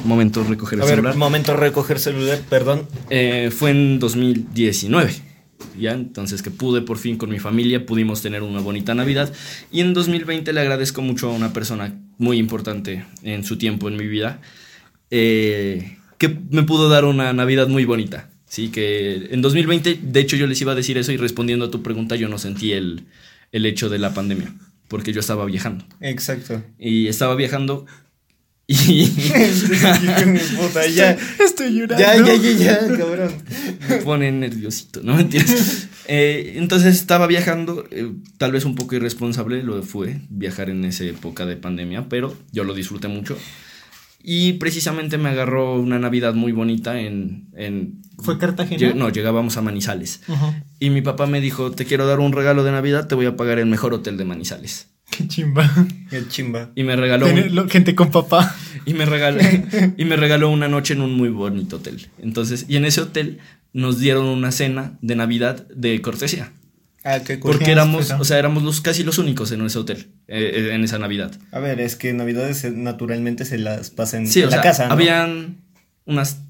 A: Momento recoger el
B: A ver,
A: celular.
B: momento recoger celular, perdón.
A: Eh, fue en 2019. Ya, entonces que pude por fin con mi familia, pudimos tener una bonita Navidad. Y en 2020 le agradezco mucho a una persona muy importante en su tiempo en mi vida, eh, que me pudo dar una Navidad muy bonita. Sí, que en 2020, de hecho yo les iba a decir eso y respondiendo a tu pregunta, yo no sentí el, el hecho de la pandemia, porque yo estaba viajando.
B: Exacto.
A: Y estaba viajando y...
B: Puta, ya.
C: Estoy llorando.
B: Ya, ya, ya, ya, cabrón.
A: me pone nerviosito, ¿no mentiras? Eh, entonces estaba viajando, eh, tal vez un poco irresponsable lo fue viajar en esa época de pandemia, pero yo lo disfruté mucho. Y precisamente me agarró una Navidad muy bonita en... en
C: ¿Fue Cartagena?
A: Lleg- no, llegábamos a Manizales.
C: Ujú.
A: Y mi papá me dijo, te quiero dar un regalo de Navidad, te voy a pagar el mejor hotel de Manizales.
C: Qué chimba.
B: Qué chimba.
A: Y me regaló...
C: gente con papá.
A: y me regaló y me regaló una noche en un muy bonito hotel. Entonces, y en ese hotel nos dieron una cena de Navidad de cortesía,
B: Ah, qué
A: porque éramos, o sea, éramos los casi los únicos en ese hotel eh, eh, en esa Navidad.
B: A ver, es que Navidades eh, naturalmente se las pasan
A: Sí,
B: en
A: o
B: la
A: sea,
B: casa, ¿no?
A: habían unas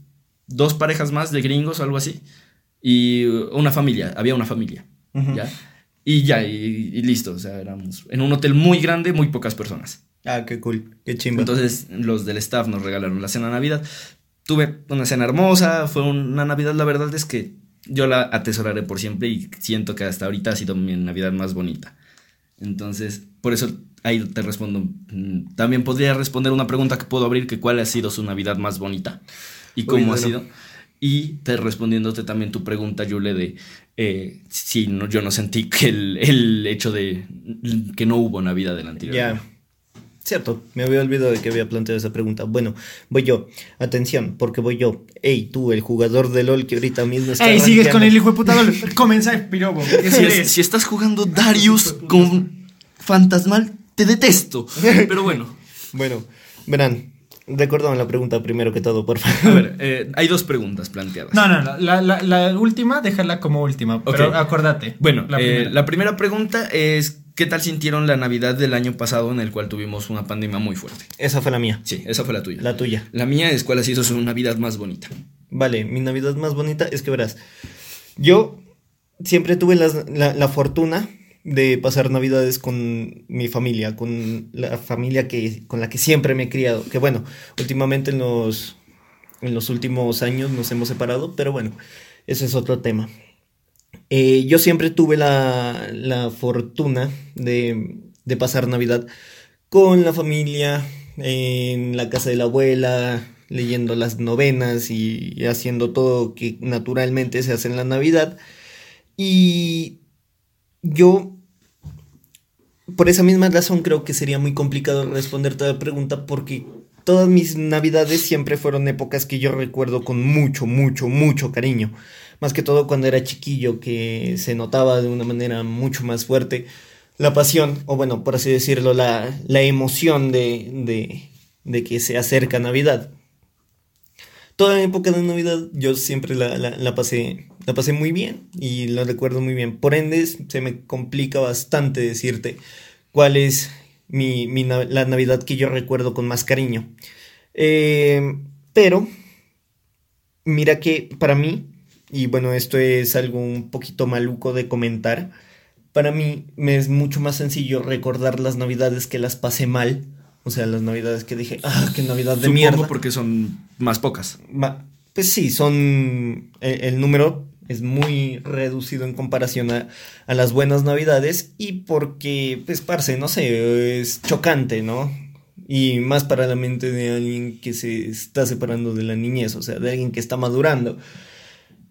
A: dos parejas más de gringos o algo así y una familia, había una familia. ¿ya? Y ya, y, y listo, o sea, éramos en un hotel muy grande, muy pocas personas.
B: Ah, qué cool. Qué chimba.
A: Entonces los del staff nos regalaron la cena de Navidad. Tuve una cena hermosa, fue una Navidad, la verdad es que yo la atesoraré por siempre y siento que hasta ahorita ha sido mi Navidad más bonita. Entonces, por eso ahí te respondo. Mm, También podría responder una pregunta que puedo abrir, que cuál ha sido su Navidad más bonita y cómo ha
B: bueno.
A: sido. Y te respondiéndote también tu pregunta, Yule, de eh, si no, yo no sentí que el, el hecho de que no hubo Navidad del anterior.
B: Ya. Cierto, me había olvidado de que había planteado esa pregunta. Bueno, voy yo. Atención, porque voy yo. Ey, tú, el jugador de LOL que ahorita mismo está.
C: Ey, sigues con el hijo de puta doble. Comienza el pirobo. ¿Qué
A: Si, es- si estás jugando Darius con Fantasmal, te detesto. Pero bueno,
B: Bueno, verán. Recuérdame la pregunta primero que todo, por
A: A
B: favor.
A: ver, eh, hay dos preguntas planteadas.
C: No, no, no. La, la- la última, déjala como última. Pero acuérdate.
A: Bueno,
C: la
A: eh,
C: primera.
A: la primera pregunta es, ¿qué tal sintieron la Navidad del año pasado en el cual tuvimos una pandemia muy fuerte?
B: Esa fue la mía.
A: Sí, esa fue la tuya.
B: La tuya.
A: La mía es cuál ha sido su Navidad más bonita.
B: Vale, mi Navidad más bonita es que verás. Yo siempre tuve la, la fortuna de pasar Navidades con mi familia, con la familia que, con la que siempre me he criado. Que bueno, últimamente en los, en los últimos años nos hemos separado, pero bueno, ese es otro tema. Eh, yo siempre tuve la, la fortuna de, de pasar Navidad con la familia, en la casa de la abuela, leyendo las novenas y, y haciendo todo que naturalmente se hace en la Navidad. Y yo, por esa misma razón, creo que sería muy complicado responder toda la pregunta porque todas mis Navidades siempre fueron épocas que yo recuerdo con mucho, mucho, mucho cariño. Más que todo cuando era chiquillo, que se notaba de una manera mucho más fuerte la pasión, o bueno, por así decirlo, la, la emoción de, de, de que se acerca Navidad. Toda la época de Navidad yo siempre la, la, la pasé, la pasé muy bien y la recuerdo muy bien. Por ende, se me complica bastante decirte cuál es mi, la Navidad que yo recuerdo con más cariño. Eh, pero, mira que para mí, y bueno, esto es algo un poquito maluco de comentar, para mí me es mucho más sencillo recordar las navidades que las pasé mal. O sea, las navidades que dije, ah, qué navidad de
A: Supongo
B: mierda.
A: porque son más pocas.
B: Pues sí, son. El, el número es muy reducido en comparación a, a las buenas navidades. Y porque, pues, parce, no sé, es chocante, ¿no? Y más para la mente de alguien que se está separando de la niñez, o sea, de alguien que está madurando.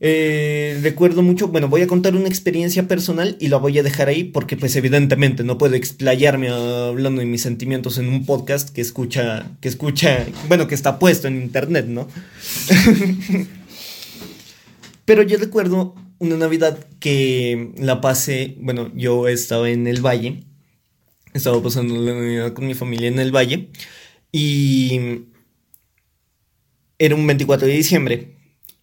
B: Eh, recuerdo mucho, bueno, voy a contar una experiencia personal y la voy a dejar ahí porque pues evidentemente no puedo explayarme hablando de mis sentimientos en un podcast que escucha, que escucha, bueno, que está puesto en internet, ¿no? Pero yo recuerdo una Navidad que la pasé, bueno, yo estaba en el valle, estaba pasando la Navidad con mi familia en el valle y era un 24 de diciembre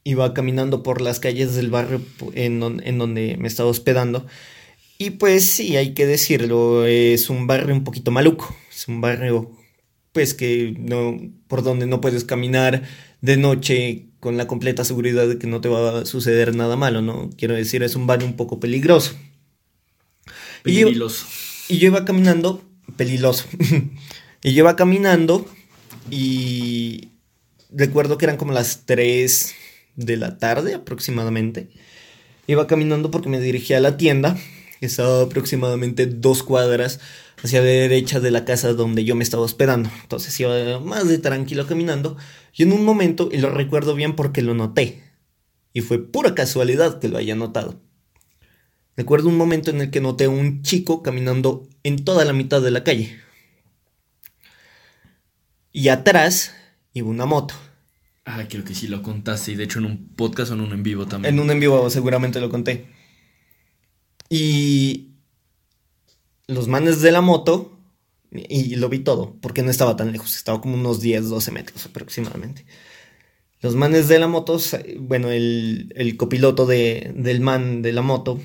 B: iba caminando por las calles del barrio en donde me estaba hospedando. Y pues sí, hay que decirlo, es un barrio un poquito maluco. Es un barrio, pues que no, por donde no puedes caminar de noche con la completa seguridad de que no te va a suceder nada malo, ¿no? Quiero decir, es un barrio un poco peligroso. Y yo-
A: Peligroso.
B: y yo iba caminando, peligroso. y yo iba caminando y recuerdo que eran como las 3 de la tarde aproximadamente. Iba caminando porque me dirigía a la tienda, que estaba aproximadamente dos cuadras hacia la derecha de la casa donde yo me estaba hospedando. Entonces iba más de tranquilo caminando y en un momento, y lo recuerdo bien porque lo noté, y fue pura casualidad que lo haya notado. Recuerdo un momento en el que noté a un chico caminando en toda la mitad de la calle. Y atrás iba una moto.
A: Ah, creo que sí lo contaste. Y de hecho en un podcast o en un en vivo también.
B: En un en vivo seguramente lo conté. Y los manes de la moto, y lo vi todo, porque no estaba tan lejos, estaba como unos 10, 12 metros aproximadamente. Los manes de la moto, bueno, el, el copiloto de, del man de la moto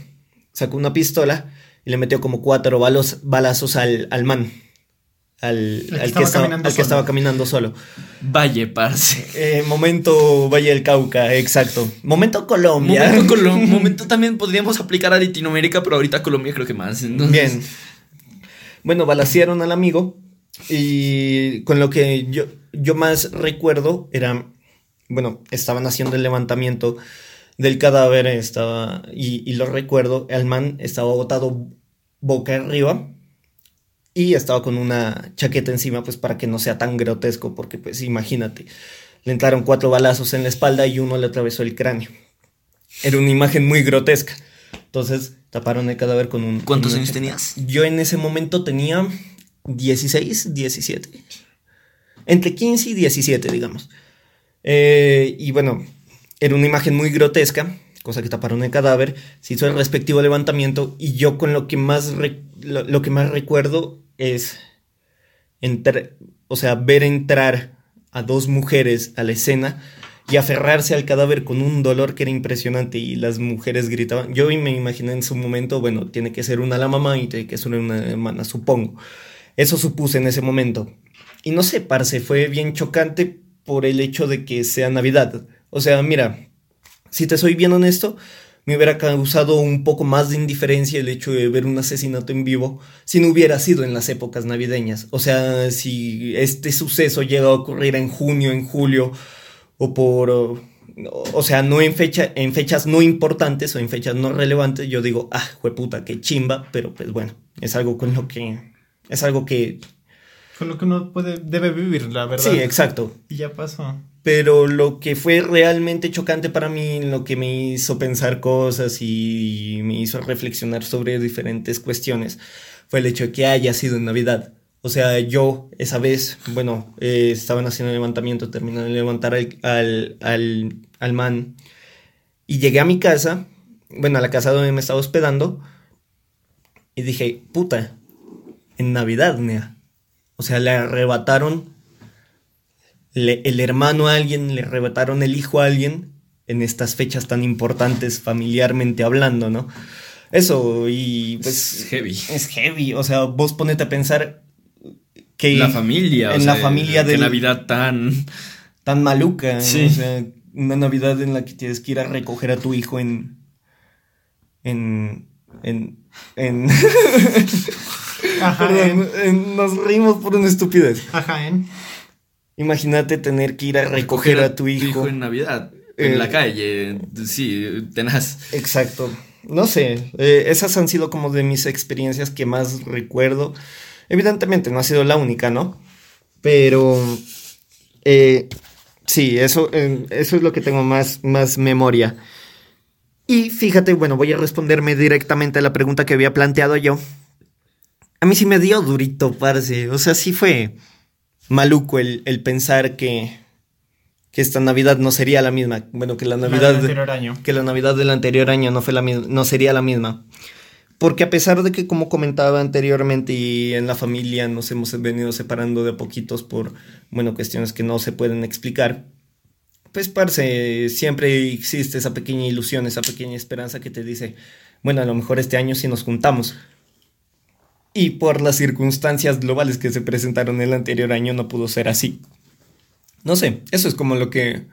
B: sacó una pistola y le metió como cuatro balos, balazos al, al man, al,
C: que
B: al
C: estaba
B: al que
C: solo.
B: estaba caminando solo.
A: Valle, parce.
B: Eh, momento Valle del Cauca, exacto. Momento Colombia.
A: Momento, Colo- momento también podríamos aplicar a Latinoamérica, pero ahorita Colombia creo que más. entonces-
B: Bien. Bueno, balacearon al amigo y con lo que yo, yo más recuerdo era, bueno, estaban haciendo el levantamiento del cadáver, estaba, y, y lo recuerdo, el man estaba botado boca arriba y estaba con una chaqueta encima, pues para que no sea tan grotesco, porque pues imagínate, le entraron cuatro balazos en la espalda y uno le atravesó el cráneo. Era una imagen muy grotesca. Entonces taparon el cadáver con un...
A: ¿Cuántos años tenías?
B: Yo en ese momento tenía 16, 17. Entre 15 y 17, digamos. Eh, y bueno, era una imagen muy grotesca, cosa que taparon el cadáver. Se hizo el respectivo levantamiento y yo con lo que más, lo, lo que más recuerdo es entrar, o sea, ver entrar a dos mujeres a la escena y aferrarse al cadáver con un dolor que era impresionante y las mujeres gritaban. Yo me imaginé en su momento, bueno, tiene que ser una la mamá y tiene que ser una hermana, supongo. Eso supuse en ese momento. Y no sé, parce, fue bien chocante por el hecho de que sea Navidad. O sea, mira, si te soy bien honesto, me hubiera causado un poco más de indiferencia el hecho de ver un asesinato en vivo si no hubiera sido en las épocas navideñas. O sea, si este suceso llega a ocurrir en junio, en julio, o por... O sea, no en, fecha, en fechas no importantes o en fechas no relevantes, yo digo, ah, jueputa, qué chimba, pero pues bueno, es algo con lo que... Es algo que...
C: Con lo que uno puede, debe vivir, la verdad.
B: Sí, exacto.
C: Y ya pasó.
B: Pero lo que fue realmente chocante para mí, lo que me hizo pensar cosas y me hizo reflexionar sobre diferentes cuestiones, fue el hecho de que haya sido en Navidad. O sea, yo esa vez, bueno, eh, estaban haciendo el levantamiento, terminé de levantar al, al, al, al man y llegué a mi casa, bueno, a la casa donde me estaba hospedando, y dije, puta, en Navidad, nea. O sea, le arrebataron le- el hermano a alguien, le arrebataron el hijo a alguien en estas fechas tan importantes familiarmente hablando, ¿no? Eso, y pues...
A: Es heavy.
B: Es heavy, o sea, vos ponete a pensar que...
A: La familia. o
B: En
A: sea,
B: la familia
A: de. Navidad tan.
B: Tan maluca,
A: Sí.
B: o sea, una Navidad en la que tienes que ir a recoger a tu hijo en... En... En... en
C: Ajá,
B: Perdón,
C: en,
B: en- nos reímos por una estupidez.
C: ajá, en.
B: Imagínate tener que ir a recoger a tu hijo.
A: en Navidad.
B: Eh,
A: en la calle. Sí, tenaz.
B: Exacto. No sé, eh, esas han sido como de mis experiencias que más recuerdo. Evidentemente no ha sido la única, ¿no? Pero eh, sí, eso, eh, eso es lo que tengo más, más memoria. Y fíjate, bueno, voy a responderme directamente a la pregunta que había planteado yo. A mí sí me dio durito, parce. O sea, sí fue maluco el, el pensar que, que esta Navidad no sería la misma. Bueno, que la
C: La
B: Navidad
C: del anterior año.
B: que la Navidad del anterior año no, fue la no sería la misma. Porque a pesar de que, como comentaba anteriormente, y en la familia nos hemos venido separando de poquitos por, bueno, cuestiones que no se pueden explicar, pues, parce, siempre existe esa pequeña ilusión, esa pequeña esperanza que te dice, bueno, a lo mejor este año sí nos juntamos. Y por las circunstancias globales que se presentaron el anterior año no pudo ser así. No sé, eso es como lo que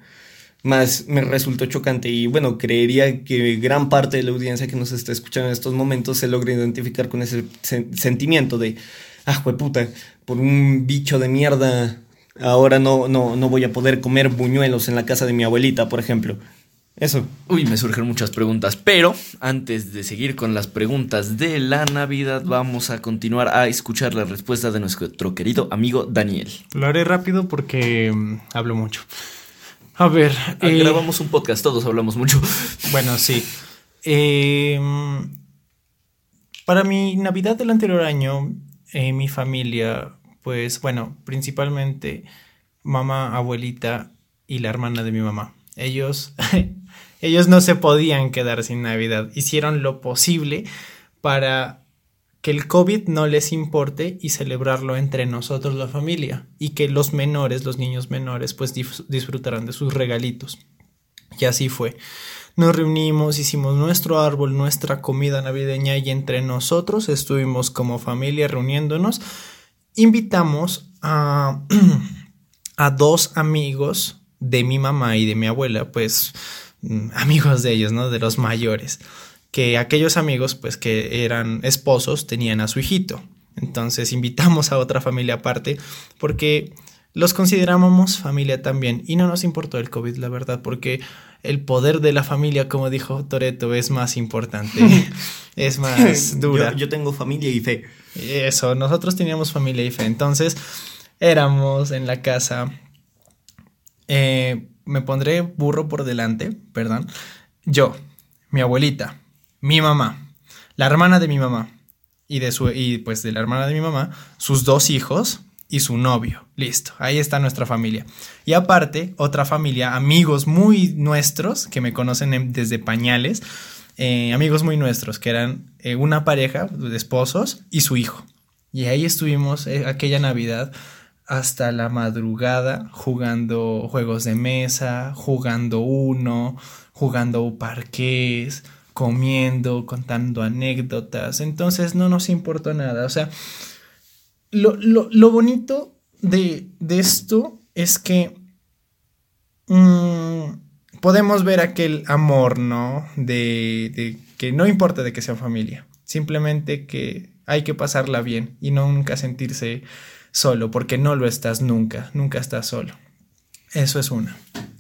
B: más me resultó chocante y bueno, creería que gran parte de la audiencia que nos está escuchando en estos momentos se logra identificar con ese sen- sentimiento de, ah, puta, por un bicho de mierda, ahora no, no, no voy a poder comer buñuelos en la casa de mi abuelita, por ejemplo. Eso.
A: Uy, me surgen muchas preguntas, pero antes de seguir con las preguntas de la Navidad, vamos a continuar a escuchar la respuesta de nuestro querido amigo Daniel.
C: Lo haré rápido porque mm, hablo mucho. A ver.
A: Ah,
C: eh,
A: Grabamos un podcast, todos hablamos mucho.
C: Bueno, sí. Eh, para mi Navidad del anterior año, eh, mi familia, pues bueno, principalmente mamá, abuelita y la hermana de mi mamá. Ellos, ellos no se podían quedar sin Navidad. Hicieron lo posible para que el COVID no les importe y celebrarlo entre nosotros la familia y que los menores, los niños menores, pues disfrutarán de sus regalitos. Y así fue. Nos reunimos, hicimos nuestro árbol, nuestra comida navideña y entre nosotros estuvimos como familia reuniéndonos. Invitamos a, a dos amigos de mi mamá y de mi abuela, pues mm, amigos de ellos, ¿no? De los mayores. Que aquellos amigos, pues que eran esposos, tenían a su hijito. Entonces invitamos a otra familia aparte porque los considerábamos familia también y no nos importó el COVID, la verdad, porque el poder de la familia, como dijo Toreto, es más importante, es más dura.
B: Yo, yo tengo familia y fe.
C: Eso, nosotros teníamos familia y fe, entonces éramos en la casa, eh, me pondré burro por delante, perdón, yo, mi abuelita, mi mamá, la hermana de mi mamá y de su y pues de la hermana de mi mamá, sus dos hijos y su novio. Listo, ahí está nuestra familia. Y aparte, otra familia, amigos muy nuestros que me conocen en- desde pañales, eh, amigos muy nuestros que eran eh, una pareja de esposos y su hijo. Y ahí estuvimos eh, aquella Navidad hasta la madrugada jugando juegos de mesa, jugando uno, jugando parqués, comiendo, contando anécdotas. Entonces no nos importó nada. O sea, lo, lo- lo bonito de, de esto es que mm, podemos ver aquel amor, ¿no? De, de que no importa de que sea familia, simplemente que hay que pasarla bien y no nunca sentirse solo, porque no lo estás nunca, nunca estás solo. Eso es una.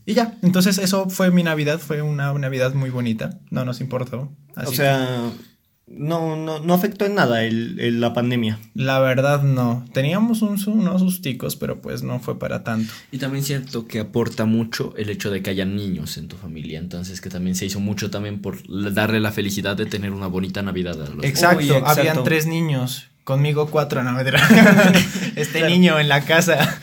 C: Y ya, entonces eso fue mi Navidad, fue una Navidad muy bonita, no nos importó.
B: O sea, no, no, no afectó en nada el, el- la pandemia.
C: La verdad no. Teníamos un, unos susticos, pero pues no fue para tanto.
A: Y también siento que aporta mucho el hecho de que haya niños en tu familia, entonces que también se hizo mucho también por darle la felicidad de tener una bonita Navidad a los
C: Exacto,
B: Uy, exacto.
C: habían tres niños. Conmigo cuatro, no. Este
B: Claro.
C: niño en la casa.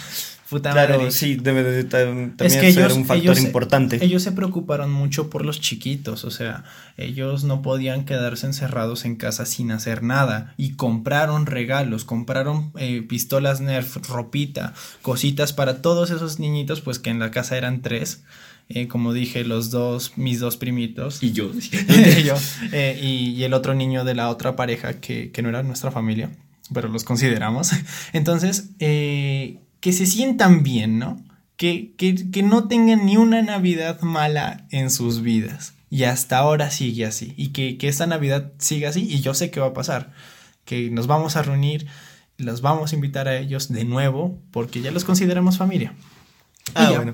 C: Puta
B: Claro,
C: madre.
B: sí, debe de tam- también
C: Es que
B: ser
C: ellos,
B: un factor
C: ellos
B: importante.
C: ellos se preocuparon mucho por los chiquitos, o sea, ellos no podían quedarse encerrados en casa sin hacer nada y compraron regalos, compraron eh, pistolas Nerf, ropita, cositas para todos esos niñitos, pues que en la casa eran tres, eh, como dije, los dos, mis dos primitos.
A: Y yo.
C: y, yo, eh, y, y el otro niño de la otra pareja que, que no era nuestra familia, pero los consideramos. Entonces, eh, que se sientan bien, ¿no? Que, que, que no tengan ni una Navidad mala en sus vidas. Y hasta ahora sigue así. Y que, que esta Navidad siga así. Y yo sé que va a pasar. Que nos vamos a reunir, los vamos a invitar a ellos de nuevo, porque ya los consideramos familia.
B: Ah,
C: Y
B: bueno.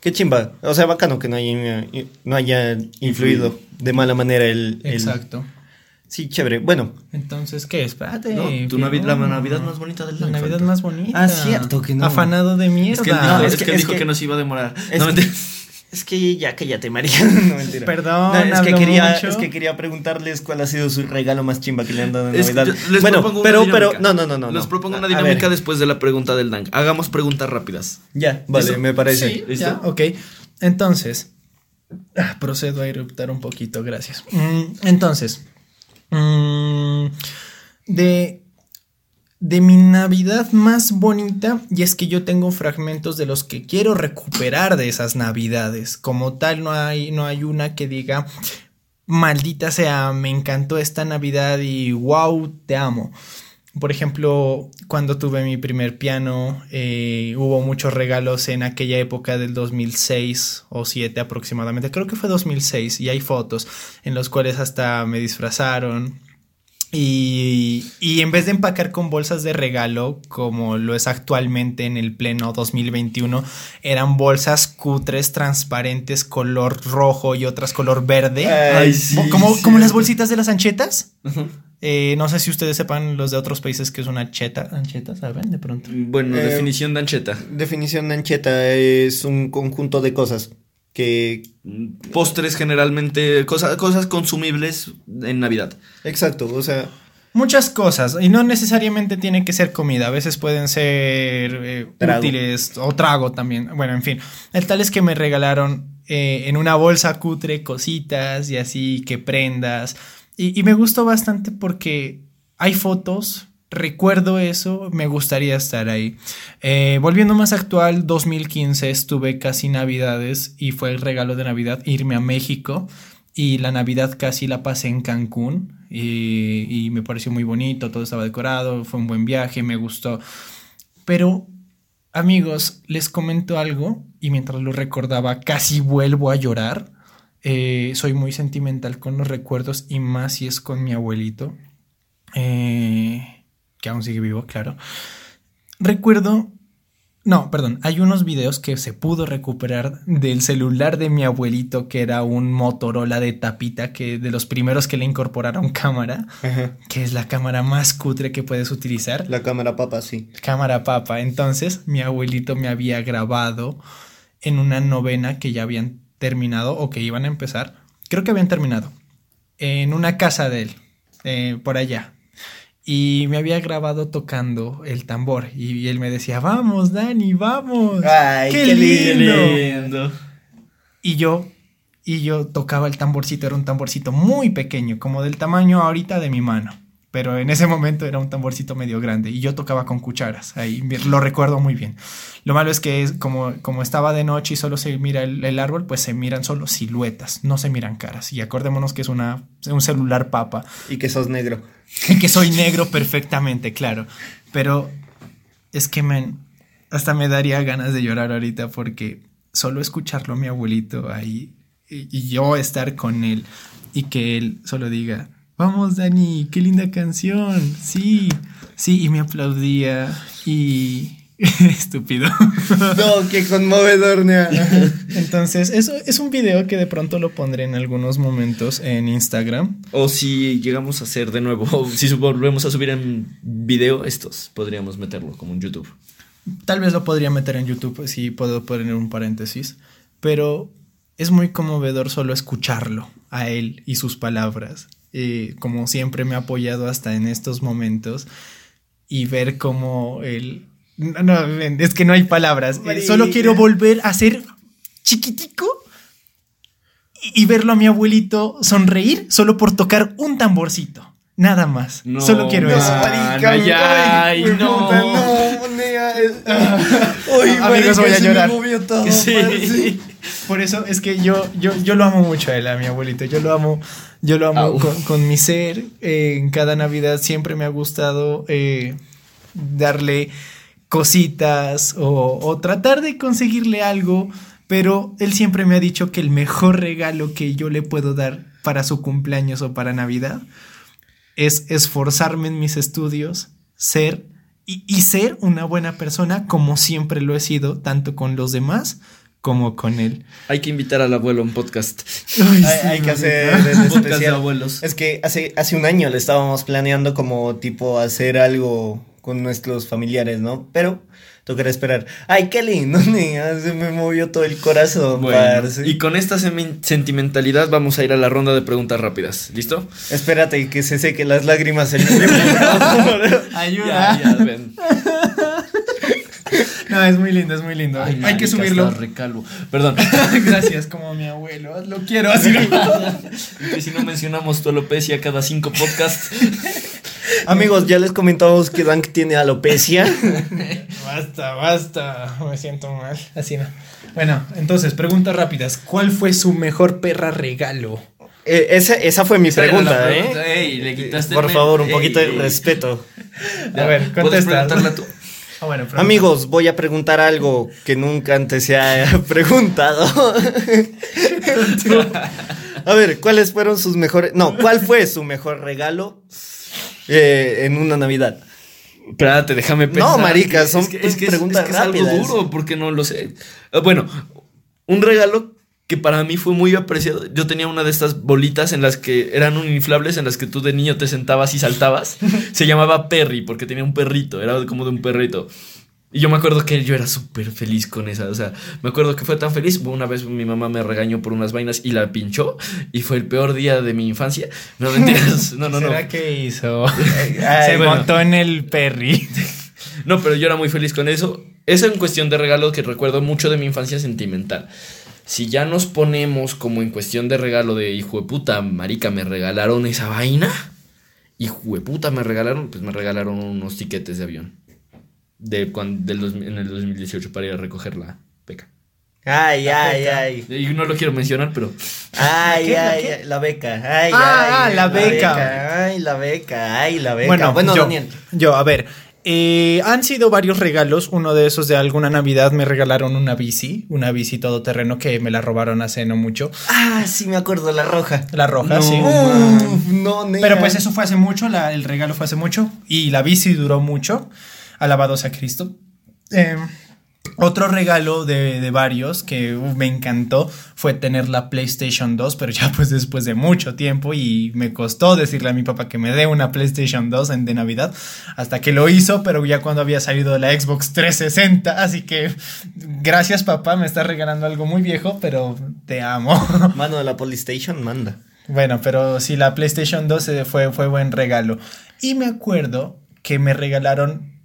B: Qué chimba. O sea, bacano que no haya, no haya influido de mala manera el, el-
C: Exacto.
B: Sí, chévere. Bueno,
C: Entonces, ¿qué? Espérate.
A: No, tu la Navidad más bonita del
C: La
A: año,
C: Navidad
A: falta.
C: más bonita.
B: Ah, cierto que no.
C: Afanado de mierda.
A: Es que él dijo,
B: No,
A: es
B: es
A: que dijo
B: que-
A: que nos iba a demorar.
B: es
A: No,
B: es que ya cállate, María. no, mentira.
C: Perdón,
B: No, es, que quería,
C: mucho.
B: es que quería preguntarles cuál ha sido su regalo más chimba que le han dado en Navidad.
A: les
B: bueno,
A: propongo una
B: pero, pero, no, no, no, no.
A: Les propongo una dinámica después de la pregunta del Dan. Hagamos preguntas rápidas.
B: Ya, vale,
A: ¿Listo?
B: me parece.
C: Sí,
A: ¿Listo?
C: ya, ok. Entonces, ah, procedo a eruptar un poquito, gracias. Mm, entonces, mm, de, de mi Navidad más bonita, y es que yo tengo fragmentos de los que quiero recuperar de esas Navidades. Como tal, no hay, no hay una que diga, maldita sea, me encantó esta Navidad y wow, te amo. Por ejemplo, cuando tuve mi primer piano, eh, hubo muchos regalos en aquella época del 2006 o 7 aproximadamente. Creo que fue 2006 y hay fotos en los cuales hasta me disfrazaron. Y, y en vez de empacar con bolsas de regalo, como lo es actualmente en el pleno 2021, eran bolsas cutres, transparentes, color rojo y otras color verde.
B: Ay, sí,
C: como, como las bolsitas de las anchetas. Eh, no sé si ustedes sepan los de otros países que es una ancheta. ¿Ancheta? ¿Saben? De pronto.
A: Bueno,
B: Eh,
A: definición de ancheta.
B: Definición de ancheta es un conjunto de cosas que...
A: Postres generalmente, cosas, cosas consumibles en Navidad.
B: Exacto, o sea...
C: Muchas cosas, y no necesariamente tiene que ser comida, a veces pueden ser eh, útiles o trago también. Bueno, en fin, el tal es que me regalaron eh, en una bolsa cutre cositas y así que prendas. Y, me gustó bastante porque hay fotos, recuerdo eso, me gustaría estar ahí. Eh, volviendo más actual, 2015 estuve casi navidades y fue el regalo de Navidad irme a México y la Navidad casi la pasé en Cancún y, y me pareció muy bonito, todo estaba decorado, fue un buen viaje, me gustó. Pero, amigos, les comento algo y mientras lo recordaba casi vuelvo a llorar. Eh, soy muy sentimental con los recuerdos y más si es con mi abuelito, eh, que aún sigue vivo, claro. Recuerdo no, perdón, hay unos videos que se pudo recuperar del celular de mi abuelito, que era un Motorola de tapita, que de los primeros que le incorporaron cámara, que es la cámara más cutre que puedes utilizar.
B: La cámara papa, sí.
C: Cámara papa. Entonces, mi abuelito me había grabado en una novena que ya habían terminado o que iban a empezar. Creo que habían terminado. En una casa de él, eh, por allá. Y me había grabado tocando el tambor. Y él me decía, vamos, Dani, vamos.
B: Ay,
C: qué,
B: qué
C: lindo.
A: lindo.
C: Y yo, y yo tocaba el tamborcito, era un tamborcito muy pequeño, como del tamaño ahorita de mi mano. Pero en ese momento era un tamborcito medio grande y yo tocaba con cucharas, ahí lo recuerdo muy bien. Lo malo es que es como, como estaba de noche y solo se mira el, el árbol, pues se miran solo siluetas, no se miran caras. Y acordémonos que es una, un celular papa
B: Y que sos negro.
C: y que soy negro perfectamente, claro. Pero es que, man, hasta me daría ganas de llorar ahorita porque solo escucharlo a mi abuelito ahí y, y yo estar con él y que él solo diga, vamos Dani, qué linda canción, sí, sí, y me aplaudía y... Estúpido.
B: No, qué conmovedor, Nea.
C: Entonces, eso es un video que de pronto lo pondré en algunos momentos en Instagram.
A: O si llegamos a hacer de nuevo, o si volvemos a subir en video estos, podríamos meterlo como en YouTube.
C: Tal vez lo podría meter en YouTube si puedo poner un paréntesis, pero es muy conmovedor solo escucharlo a él y sus palabras. Eh, como siempre me ha apoyado hasta en estos momentos y ver cómo él... No, no, es que no hay palabras. Eh, solo quiero volver a ser chiquitico y, y verlo a mi abuelito sonreír solo por tocar un tamborcito. Nada más.
A: No,
C: solo quiero
A: no,
C: eso.
B: marica,
A: ay, ay,
B: ay,
A: no.
B: Es- Uy,
C: Amigos, voy a
B: me
C: llorar.
B: movió todo,
A: Sí.
B: parce.
C: Por eso es que yo, yo, yo lo amo mucho a él, a mi abuelito. Yo lo amo, yo lo amo con mi ser. Eh, en cada Navidad siempre me ha gustado eh, darle cositas o, o tratar de conseguirle algo. Pero él siempre me ha dicho que el mejor regalo que yo le puedo dar para su cumpleaños o para Navidad es esforzarme en mis estudios, ser y, y ser una buena persona como siempre lo he sido, tanto con los demás como con él.
A: Hay que invitar al abuelo a un podcast.
B: Hay, hay que hacer
A: podcast de abuelos.
B: Es que hace, hace un año le estábamos planeando como tipo hacer algo con nuestros familiares, ¿no? Pero tocará esperar. Ay, qué lindo. Se me movió todo el corazón,
A: Bueno,
B: parce.
A: y con esta sentimentalidad vamos a ir a la ronda de preguntas rápidas. ¿Listo?
B: Espérate que se seque las lágrimas el.
C: Ayuda.
A: Ya, ya, ven.
C: No, es muy lindo, es muy lindo.
A: Ay,
C: Hay que subirlo.
A: recalvo. Perdón.
C: Gracias, como mi abuelo. Lo quiero así.
A: Y que si no mencionamos tu alopecia cada cinco podcasts.
B: Amigos, ya les comentamos que Dank tiene alopecia.
C: Basta, basta. Me siento mal. Así no. Bueno, entonces, preguntas rápidas. ¿Cuál fue su mejor perra regalo?
B: Eh, esa, esa fue mi pregunta, ¿eh?
A: ey, le quitaste
B: Por favor, un
A: ey,
B: poquito de
A: ey.
B: respeto.
C: A ver,
A: ¿Puedes
C: contesta.
A: tú?
C: Ah, bueno.
B: Amigos, voy a preguntar algo que nunca antes se ha preguntado. a ver, ¿cuáles fueron sus mejores... No, ¿cuál fue su mejor regalo eh, en una Navidad?
A: Espérate, déjame pensar.
B: No, marica, son
A: es que, es, que
B: preguntas
A: es que es algo duro porque no lo sé. Ah, Bueno, un regalo que para mí fue muy apreciado. Yo tenía una de estas bolitas en las que eran un inflables en las que tú de niño te sentabas y saltabas. Se llamaba Perry porque tenía un perrito, era como de un perrito. Y yo me acuerdo que yo era súper feliz con esa. O sea, me acuerdo que fue tan feliz. Una vez mi mamá me regañó por unas vainas y la pinchó. Y fue el peor día de mi infancia. No mentiras. No, no, no.
C: ¿Será que hizo?
B: Ay,
C: Se
A: bueno.
C: montó en el Perry.
A: No, pero yo era muy feliz con eso. Esa en cuestión de regalo que recuerdo mucho de mi infancia sentimental. Si ya nos ponemos como en cuestión de regalo de hijo de puta, marica, me regalaron esa vaina. Hijo de puta, me regalaron, pues me regalaron unos tiquetes de avión. De cuando, del dos- en el 2018 para ir a recoger la beca.
B: Ay, ay, ay.
A: Y no lo quiero mencionar, pero
B: Ay,
C: ¿Qué? ¿La
B: ay,
C: qué?
B: ay, la beca. Ay,
C: Ah,
B: ay,
C: la beca.
B: Ay, la beca. Ay, la beca.
C: Bueno,
B: Bueno,
C: yo,
B: Daniel.
C: yo, a ver. eh, han sido varios regalos. Uno de esos de alguna Navidad me regalaron una bici, una bici todoterreno que me la robaron hace no mucho.
B: Ah, sí me acuerdo, la roja.
C: La roja,
A: No,
C: sí.
B: No, nena.
C: Pero pues eso fue hace mucho, la- el regalo fue hace mucho y la bici duró mucho. Alabado sea Cristo. Eh, otro regalo de, de varios que me encantó fue tener la PlayStation 2, pero ya pues después de mucho tiempo y me costó decirle a mi papá que me dé una PlayStation 2 en, de Navidad, hasta que lo hizo, pero ya cuando había salido la Xbox 360, así que gracias papá, me estás regalando algo muy viejo, pero te amo.
B: Mano de la PlayStation, manda.
C: Bueno, pero sí, la PlayStation 2 eh, fue, fue buen regalo. Y me acuerdo que me regalaron,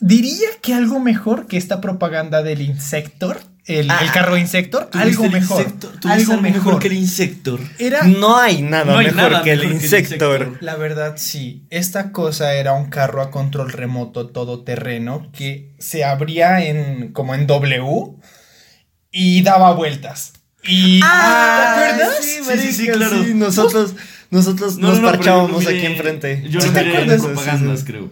C: diría que algo mejor que esta propaganda del Insector el,
A: Ah,
C: el carro Insector, algo
A: el
C: mejor.
A: Insector,
C: Algo mejor.
A: que el Insector.
C: Era,
B: No hay nada
A: No hay
B: mejor
A: nada
B: que el
A: mejor que el
B: Insector.
C: La verdad, sí. Esta cosa era un carro a control remoto todoterreno que se abría en como en W y daba vueltas. Y
B: Ah,
C: ¿te acuerdas?
B: Sí,
A: Sí, sí, sí, claro.
B: sí, nosotros nosotros
A: No,
B: nos
A: no, no,
B: parchábamos aquí enfrente.
A: Yo
C: ¿Sí te
A: miré en
C: acuerdas?
A: propagandas, creo.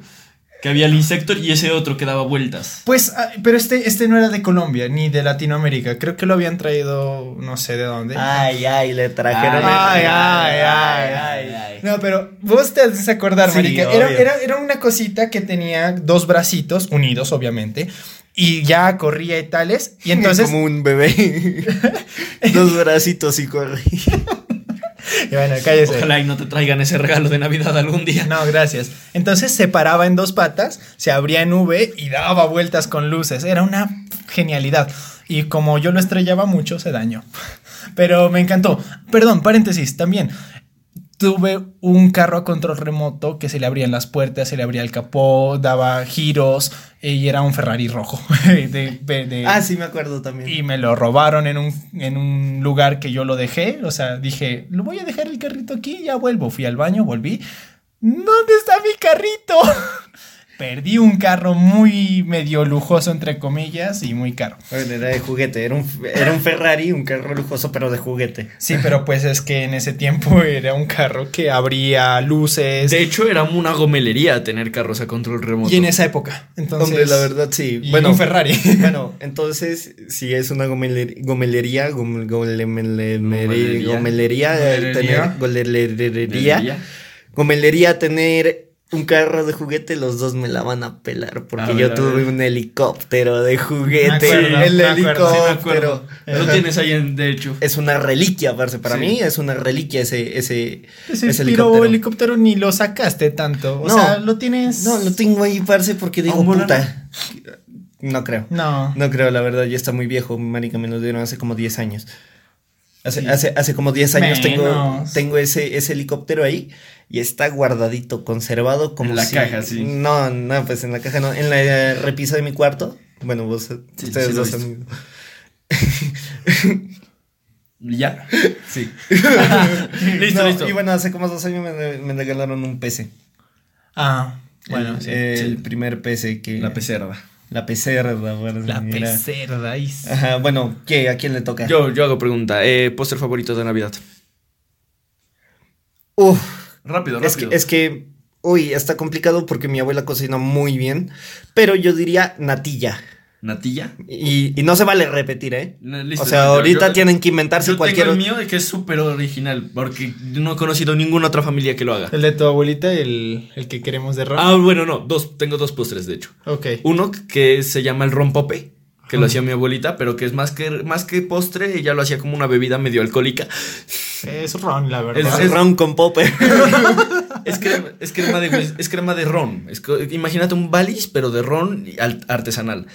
A: Que había el Insector y ese otro que daba vueltas.
C: Pues, ah, pero este, este no era de Colombia ni de Latinoamérica. Creo que lo habían traído, no sé de dónde.
B: Ay, ay, le trajeron.
C: Ay, ay, ay,
A: ay.
C: No, pero vos te haces acordar,
B: Sí,
C: marica. Era, era, era una cosita que tenía dos bracitos unidos, obviamente. Y ya corría y tales. Y entonces.
B: como un bebé. Dos bracitos y corrí.
C: Y bueno, cállese.
A: Ojalá y no te traigan ese regalo de Navidad algún día.
C: No, gracias. Entonces se paraba en dos patas, se abría en V y daba vueltas con luces. Era una genialidad. Y como yo lo estrellaba mucho, se dañó. Pero me encantó. Perdón, paréntesis, también. Tuve un carro a control remoto que se le abrían las puertas, se le abría el capó, daba giros eh, y era un Ferrari rojo. de- de- de-
B: Ah, sí, me acuerdo también.
C: y me lo robaron en un, en un lugar que yo lo dejé. O sea, dije, lo voy a dejar el carrito aquí, ya vuelvo. Fui al baño, volví. ¿Dónde está mi carrito? Perdí un carro muy medio lujoso, entre comillas, y muy caro.
B: Bueno, era de juguete, era un, era un Ferrari, un carro lujoso, pero de juguete.
C: Sí, pero pues es que en ese tiempo era un carro que abría luces.
A: De hecho, era una gomelería tener carros a control remoto.
C: y en esa época. Entonces,
B: Hombre, la verdad, sí.
C: y
B: bueno,
C: un Ferrari.
B: Bueno, entonces, si es una gomeler- gomelería, gom- golemele-
A: Gomelería.
B: gomelería, eh,
C: Gomelería.
B: tener,
A: Gomelería.
B: gomelería, tener un carro de juguete, los dos me la van a pelar,
A: A
B: porque
A: ver,
B: yo tuve un helicóptero de juguete,
C: Me acuerdo,
B: el
C: me acuerdo, sí
B: helicóptero.
A: Lo tienes ahí, en, de hecho.
B: Es una reliquia, parce, para
A: Sí.
B: mí es una reliquia ese, ese,
C: Ese
B: ese helicóptero.
C: helicóptero. ni lo sacaste tanto. O
B: No.
C: sea, lo tienes.
B: No, lo tengo ahí, parce, porque digo,
A: ¿Aún mola,
B: puta. No creo.
C: No.
B: No creo, la verdad, ya está muy viejo, marica, me lo dieron hace como 10 años. Hace, hace, hace como 10 años tengo, tengo ese, ese helicóptero ahí y está guardadito, conservado como
A: En la
B: si-
A: caja, sí.
B: No, no, pues en la caja no, en la eh, repisa de mi cuarto. Bueno, vos,
A: Sí,
B: ustedes
A: sí
B: dos
A: visto.
B: han-
A: ¿Ya?
B: Sí.
A: listo,
B: No,
A: listo.
B: Y bueno, hace como dos años me, me regalaron un PC.
C: Ah, bueno,
B: el,
C: sí.
B: el
A: sí.
B: primer PC que...
A: La pecerda.
B: La pecerda, bueno,
C: La
B: era-
C: pecerda. y-
B: Ajá, bueno, ¿qué? ¿A quién le toca?
A: Yo, yo hago pregunta. Eh, ¿Póster favorito de Navidad?
B: Uf,
A: Rápido,
B: es
A: rápido.
B: que, es que, uy, está complicado porque mi abuela cocina muy bien, pero yo diría natilla.
A: ¿Natilla?
B: Y, y no se vale repetir, ¿eh?
A: Listo,
B: o sea, ahorita
A: yo-
B: tienen que inventarse
A: Yo
B: cualquier...
A: tengo el mío que es súper original, porque no he conocido ninguna otra familia que lo haga.
C: El de tu abuelita, el, el que queremos de rock.
A: Ah, bueno, no, dos, tengo dos postres, de hecho.
C: ok.
A: Uno que se llama el rompope, que lo hacía mi abuelita, pero que es más que, más que postre, ella lo hacía como una bebida medio alcohólica.
C: Es ron, la verdad.
A: Es-
B: Ron con popper.
A: Es crema, es crema, de, es crema de ron. Es imagínate un balis, pero de ron al- artesanal.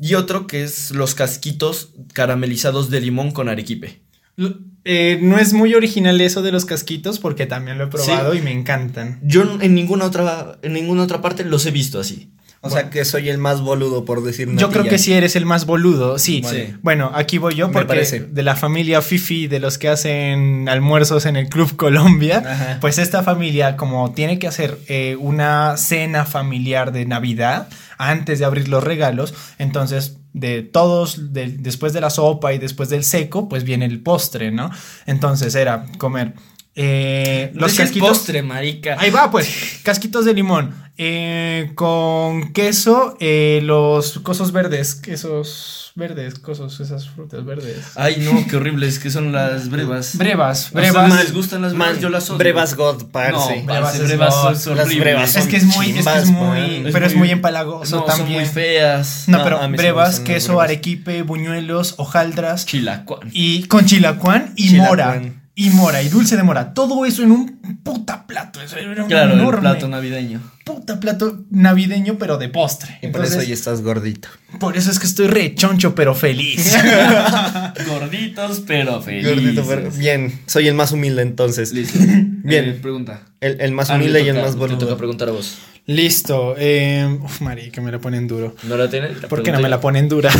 A: Y otro que es los casquitos caramelizados de limón con arequipe.
C: L- eh, no es muy original eso de los casquitos porque también lo he probado
A: Sí.
C: y me encantan.
A: Yo en ninguna otra, en ninguna otra parte los he visto así.
B: O sea que soy el más boludo por decir.
C: Yo creo que sí eres el más boludo, sí.
A: Sí.
C: Bueno, aquí voy yo porque de la familia Fifi, de los que hacen almuerzos en el Club Colombia,
B: Ajá.
C: pues esta familia como tiene que hacer eh, una cena familiar de Navidad antes de abrir los regalos, entonces de todos, de- después de la sopa y después del seco, pues viene el postre, ¿no? Entonces era comer eh, los casquitos.
A: postre, marica.
C: Ahí va, pues, casquitos de limón. eh, con queso, eh, los cosos verdes, quesos verdes, cosos, esas frutas verdes.
A: Ay, no, qué horrible, es que son las brevas.
C: Brevas,
A: ¿A ustedes
C: brevas.
A: les gustan las brevas? Yo las odio.
B: Brevas God, parce.
A: No,
C: Brevas
A: brevas,
C: es
A: brevas
C: God.
A: son
B: Las brevas
C: es que es muy, es que es muy, pero es
A: muy-
C: empalagoso
A: No,
C: también.
A: son muy feas.
C: No,
B: No,
C: pero brevas, queso,
B: brevas.
C: arequipe, buñuelos, hojaldras
A: Chilacuán.
C: y con chilacuán y
B: Chilacuán.
C: mora. Y mora, y dulce de mora. Todo eso en un puta plato. Eso era
A: Claro, el
C: enorme.
A: plato navideño.
C: Puta plato navideño, pero de postre.
B: Y por
C: Entonces,
B: eso ya estás gordito.
C: por eso es que estoy re choncho, pero feliz.
A: Gorditos, pero felices.
B: Gordito, pero bien. Soy el más humilde entonces.
A: Listo.
B: Bien.
A: Eh, pregunta.
B: El, el más
A: Ah,
B: humilde y el más
A: Te toca preguntar a vos.
C: Listo. Eh, uf, marica, me la ponen duro.
A: ¿No la tienes?
C: ¿Por qué no me la ponen dura?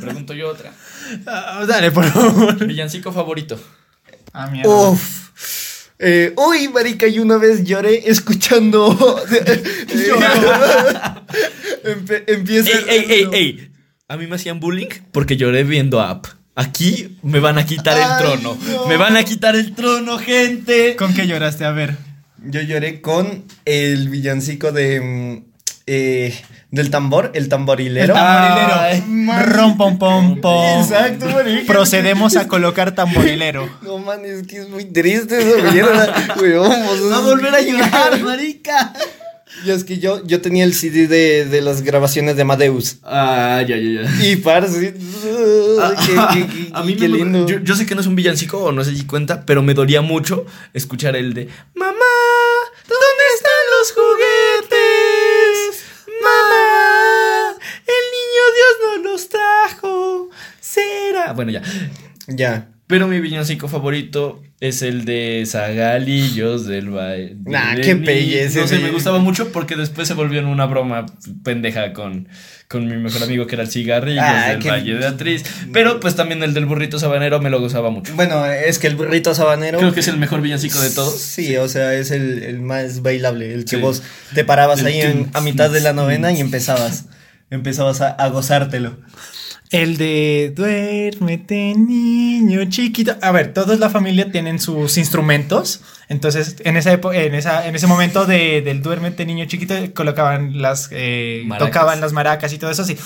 A: Pregunto yo otra.
C: Ah, Dale, por favor.
A: Villancico favorito.
C: Ah, mierda.
B: Uf. Eh, uy, marica, y una vez lloré escuchando. Empe- empieza.
A: Ey, ey, ey, ey. A mí me hacían bullying porque lloré viendo Up. Aquí me van a quitar el trono.
B: no.
A: Me van a quitar el trono, gente.
C: ¿Con qué lloraste? A ver.
B: Yo lloré con el villancico de. Eh, del tambor, el tamborilero.
C: El tamborilero.
B: Ay.
C: Rom, pom, pom, pom.
B: Exacto, marica.
C: Procedemos a colocar tamborilero.
B: No, man, es que es muy triste esa mierda. Weón, vos-
A: Va a volver a llorar, marica.
B: Y es que yo, yo tenía el CD de, de las grabaciones de Amadeus.
A: Ah, ya, ya, ya.
B: Y parce. ay, qué, qué- qué-
A: a mí
B: qué
A: me-
B: lindo.
A: Yo, yo sé que no es un villancico o no se di cuenta, pero me dolía mucho escuchar el de Mamá, ¿dónde están los juguetes? Mamá, el niño Dios no los trajo. Será. Bueno, ya.
B: Ya.
A: Pero mi villancico favorito es el de Zagalillos del Valle.
B: Nah,
A: de
B: qué
A: Ni-
B: pelle ese
A: No sé, me gustaba mucho porque después se volvió en una broma pendeja con, con mi mejor amigo que era el Cigarrillos
B: Ah,
A: del
B: qué-
A: Valle de Atriz. Pero pues también el del burrito sabanero me lo gozaba mucho.
B: Bueno, es que el burrito sabanero.
A: Creo que es el mejor villancico de todos.
B: Sí, o sea, es el, el más bailable. El que
A: Sí.
B: vos te parabas
A: El
B: ahí en- a mitad de la novena y empezabas. Empezabas a, a gozártelo.
C: El de duérmete, niño chiquito. A ver, toda la familia tienen sus instrumentos. Entonces, en esa época, en esa, en ese momento de, del duérmete, niño chiquito, colocaban las, eh, tocaban las maracas y todo eso así.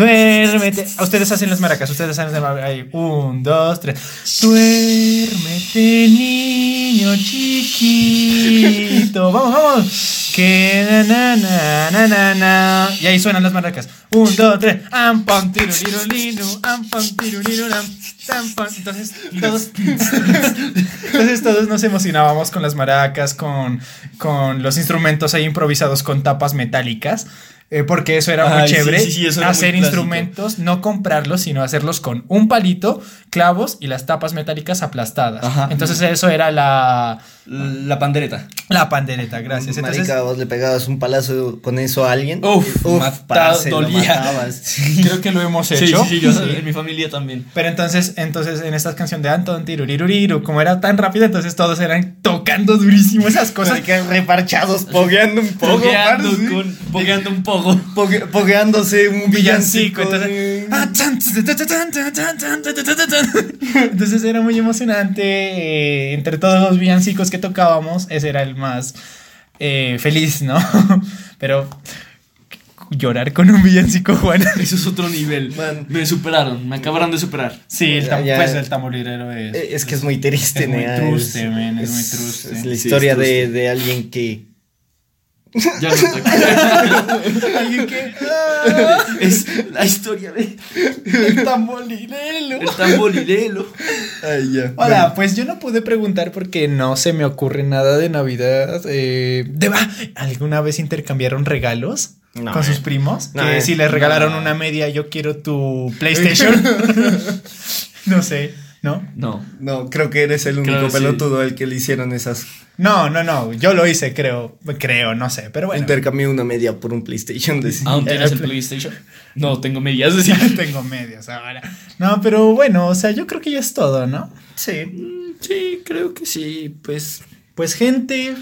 C: Duérmete. Ustedes hacen las maracas, ustedes hacen las maracas. Ahí, un, dos, tres. Duérmete, niño chiquito. Vamos, vamos. Que na na na na na. Y ahí suenan las maracas. Un, dos, tres. Am, pam, lam, tam, pam. Entonces, todos. Entonces, todos nos emocionábamos con las maracas, con, con los instrumentos ahí improvisados con tapas metálicas. Eh, porque eso era muy
A: Ay,
C: chévere.
A: sí, sí, eso era
C: hacer instrumentos, no comprarlos, sino hacerlos con un palito, clavos y las tapas metálicas aplastadas.
A: Ajá.
C: Entonces, eso era la,
A: La pandereta.
C: la pandereta. Gracias. Entonces,
B: Marica, vos le pegabas un palazo con eso a alguien.
A: Uf, mata-
B: parce, lo
A: dolía.
C: creo que lo hemos
A: Sí,
C: hecho.
A: sí, sí, yo en mi familia también.
C: Pero entonces, entonces en esta canción de Anton Tiruriruriru, como era tan rápida, entonces todos eran tocando durísimo esas cosas.
B: Marica, reparchados, pogueando un poco.
A: Pogueando,
B: parce.
A: con, pogueando un poco.
B: Pogue- pogueándose un
C: villancico.
B: villancico.
C: Entonces,
B: de-
C: Entonces era muy emocionante. Eh, entre todos los villancicos que tocábamos, ese era el más eh, feliz, ¿no? Pero llorar con un villancico, Juan.
A: Eso es otro nivel. Me superaron, me acabaron de superar.
C: Sí, el, tam. Pues el tamborilero es.
B: Eh, es que es muy triste,
C: Es, es
B: muy
C: triste, man, es, muy triste.
B: Es la historia de, de alguien que
A: ya no.
C: Alguien que.
A: es la historia de
C: El tamborilero.
A: el tamborilelo.
B: Ay, ya.
C: Hola, pues yo no pude preguntar porque no se me ocurre nada de Navidad. Eh, de, ah, ¿Alguna vez intercambiaron regalos
B: No,
C: con
B: eh.
C: sus primos?
B: No,
C: que
B: eh.
C: si les regalaron
A: No.
C: una media, yo quiero tu PlayStation. no sé, ¿no?
A: No.
B: No, creo que eres el único
A: Creo que sí.
B: pelotudo al que le hicieron esas.
C: No, no, no. Yo lo hice, creo. Creo, no sé. Pero bueno.
B: Intercambié una media por un PlayStation. De...
A: ¿Aún tienes
C: Eh,
A: el PlayStation? No, tengo medias. Decir.
C: Tengo medios ahora. No, pero bueno, o sea, yo creo que ya es todo, ¿no?
B: Sí.
A: Sí, creo que sí. Pues.
C: Pues gente,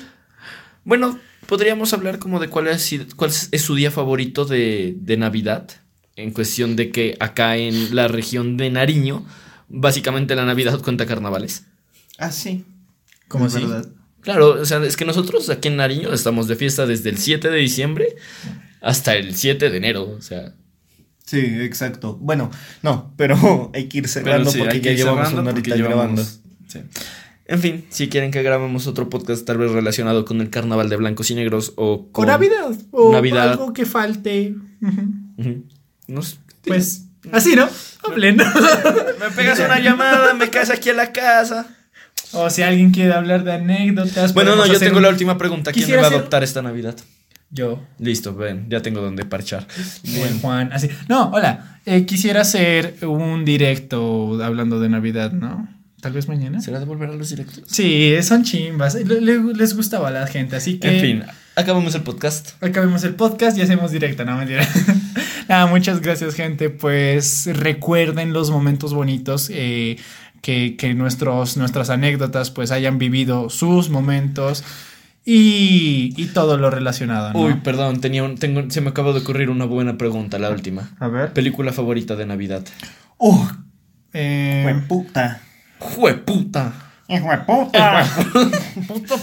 A: Bueno, podríamos hablar como de cuál es, cuál es su día favorito de, de Navidad. En cuestión de que acá en la región de Nariño, básicamente la Navidad cuenta carnavales.
B: Ah, sí.
C: ¿Cómo
B: Es
C: así?
B: verdad.
A: Claro, o sea, es que nosotros aquí en Nariño estamos de fiesta desde el 7 de diciembre hasta el 7 de enero. O sea,
B: Sí, exacto. Bueno, no, pero hay que ir cerrando
A: sí,
B: porque ya llevamos una horita grabando.
A: sí. En fin, si quieren que grabemos otro podcast tal vez relacionado con el carnaval de blancos y negros o
C: O
A: con
C: Navidad. O
A: Navidad.
C: algo que falte. Pues así, ¿no? Hablen.
A: Me pegas una llamada, me caes aquí a la casa.
C: o si alguien quiere hablar de anécdotas.
A: Bueno, no, yo
C: hacer
A: tengo
C: un-
A: la última pregunta. ¿Quién me va a
C: hacer-
A: adoptar esta Navidad?
C: Yo,
A: Listo, ven, ya tengo donde parchar.
C: el Juan, así. No, hola. eh, quisiera hacer un directo hablando de Navidad, ¿no? Tal vez mañana.
A: ¿Será de volver a los directos?
C: Sí, son chimbas. le- le- les gustaba a la gente, así que.
A: En fin, Acabamos el podcast.
C: Acabemos el podcast y hacemos directo, no mentira. Nada, muchas gracias, gente. Pues recuerden los momentos bonitos. eh, que, que nuestros, nuestras anécdotas pues hayan vivido sus momentos y, y todo lo relacionado. ¿no?
A: Uy, perdón, tenía un- tengo, se me acaba de ocurrir una buena pregunta, la última.
C: A ver.
A: Película favorita de Navidad.
B: ¡Uh!
C: Eh,
B: puta!
A: ¡Jue puta!
B: ¡Hijo de puta!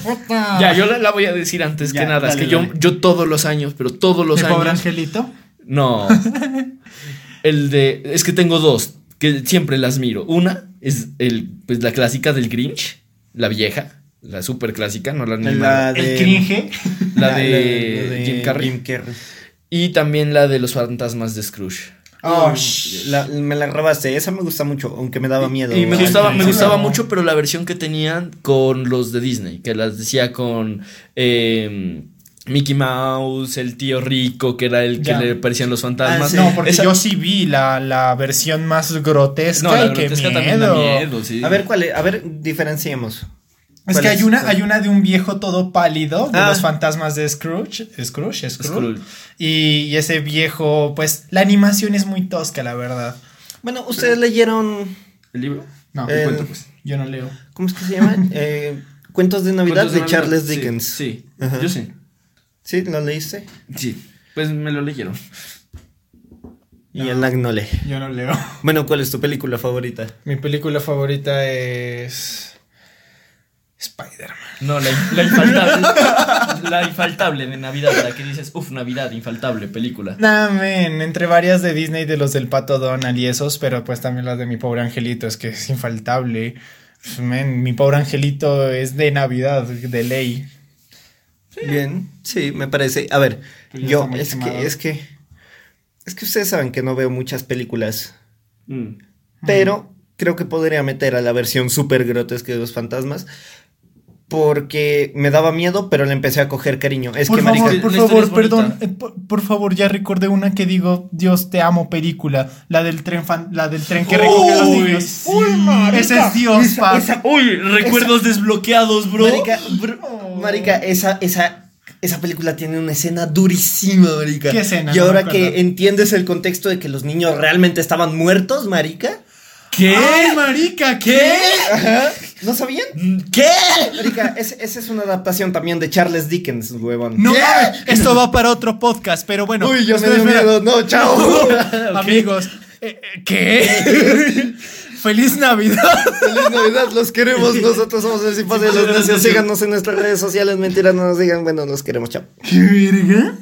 C: puta.
A: Ya, yo la, la voy a decir antes
B: Ya,
A: que nada. es
B: dale,
A: que yo,
B: dale.
A: yo todos los años, pero todos los
C: Mi pobre
A: años.
C: angelito.
A: No. El de. Es que tengo dos que siempre las miro. Una es el, pues, la clásica del Grinch, la vieja, la super clásica, no la
B: La
A: animada.
B: de-
C: El cringe.
A: La
B: la-
A: de,
B: la de
A: Jim Carrey.
B: Jim Carrey.
A: Y también la de los fantasmas de Scrooge.
B: Oh, la- me la robaste. Esa me gusta mucho, aunque me daba miedo.
A: Y me gustaba, me gustaba mucho, pero la versión que tenían con los de Disney, que las decía con eh, Mickey Mouse, el tío rico, que era el que
C: Ya.
A: le parecían los fantasmas.
B: Ah, sí.
C: No, porque
A: Esa-
C: yo sí vi la, la versión más grotesca
A: No, la
C: y qué
A: grotesca
C: miedo.
A: también da miedo, sí.
B: A ver, ¿cuál es? A ver, diferenciemos.
C: Es
B: ¿Cuál
C: que hay
B: es?
C: una, hay una de un viejo todo pálido de
B: Ah.
C: los fantasmas de Scrooge. Scrooge, Scrooge.
A: Scrooge.
C: Y, y ese viejo, pues la animación es muy tosca, la verdad.
B: Bueno, ustedes leyeron.
A: ¿El libro?
C: No,
B: El-
C: cuento, pues. Yo no leo.
B: ¿Cómo es que se llama? Eh, Cuentos de Navidad
A: Cuentos
B: de,
A: Navidad.
B: Charles
A: Sí,
B: Dickens.
A: Sí,
B: Ajá.
A: yo sí.
B: ¿Sí? ¿Lo leíste?
A: Sí. Pues me lo leyeron.
B: Y el Nag no lee.
C: Yo no leo.
B: Bueno, ¿cuál es tu película favorita?
C: Mi película favorita es. Spider-Man.
A: No, la, la infaltable. la infaltable de Navidad, la que dices, uff, Navidad, infaltable, película.
C: Nah, men, entre varias de Disney, de los del Pato Donald y esos, pero pues también las de mi pobre angelito, es que es infaltable. Men, mi pobre angelito es de Navidad, de ley.
B: Bien, sí, me parece. A ver,
C: ya
B: yo, es
C: quemado.
B: que, es que, es que ustedes saben que no veo muchas películas,
A: Mm.
B: pero creo que podría meter a la versión súper grotesca de los fantasmas. Porque me daba miedo, pero le empecé a coger cariño. Es
C: por
B: que,
C: favor,
B: marica,
C: por favor, perdón. eh, por, por favor, ya recordé una que digo, Dios te amo película. La del tren fan- la del tren que recoge a los
A: Uy,
C: niños.
A: sí.
C: Uy, marica, Ese es Dios,
B: esa-
C: pa.
B: esa-
A: Uy, recuerdos desbloqueados, bro.
B: Marica, bro- marica, esa, esa, esa película tiene una escena durísima, marica.
C: ¿Qué escena?
B: Y ahora que entiendes el contexto de que los niños realmente estaban muertos, marica.
A: ¿Qué?
C: ¡Ay, marica! ¿Qué?
B: Ajá. ¿No sabían?
A: ¿Qué?
B: Marica, ese- esa es una adaptación también de Charles Dickens, huevón.
C: No, esto va para otro podcast, pero bueno.
B: Uy, yo me dio miedo. No, chao.
C: Amigos, eh, eh, ¿qué? ¡Feliz Navidad!
B: Feliz Navidad, los queremos. Nosotros somos el Cipas de los Necios. Síganos en nuestras redes sociales. Mentira, no nos digan. Bueno, los queremos. Chao.
C: ¿Qué verga?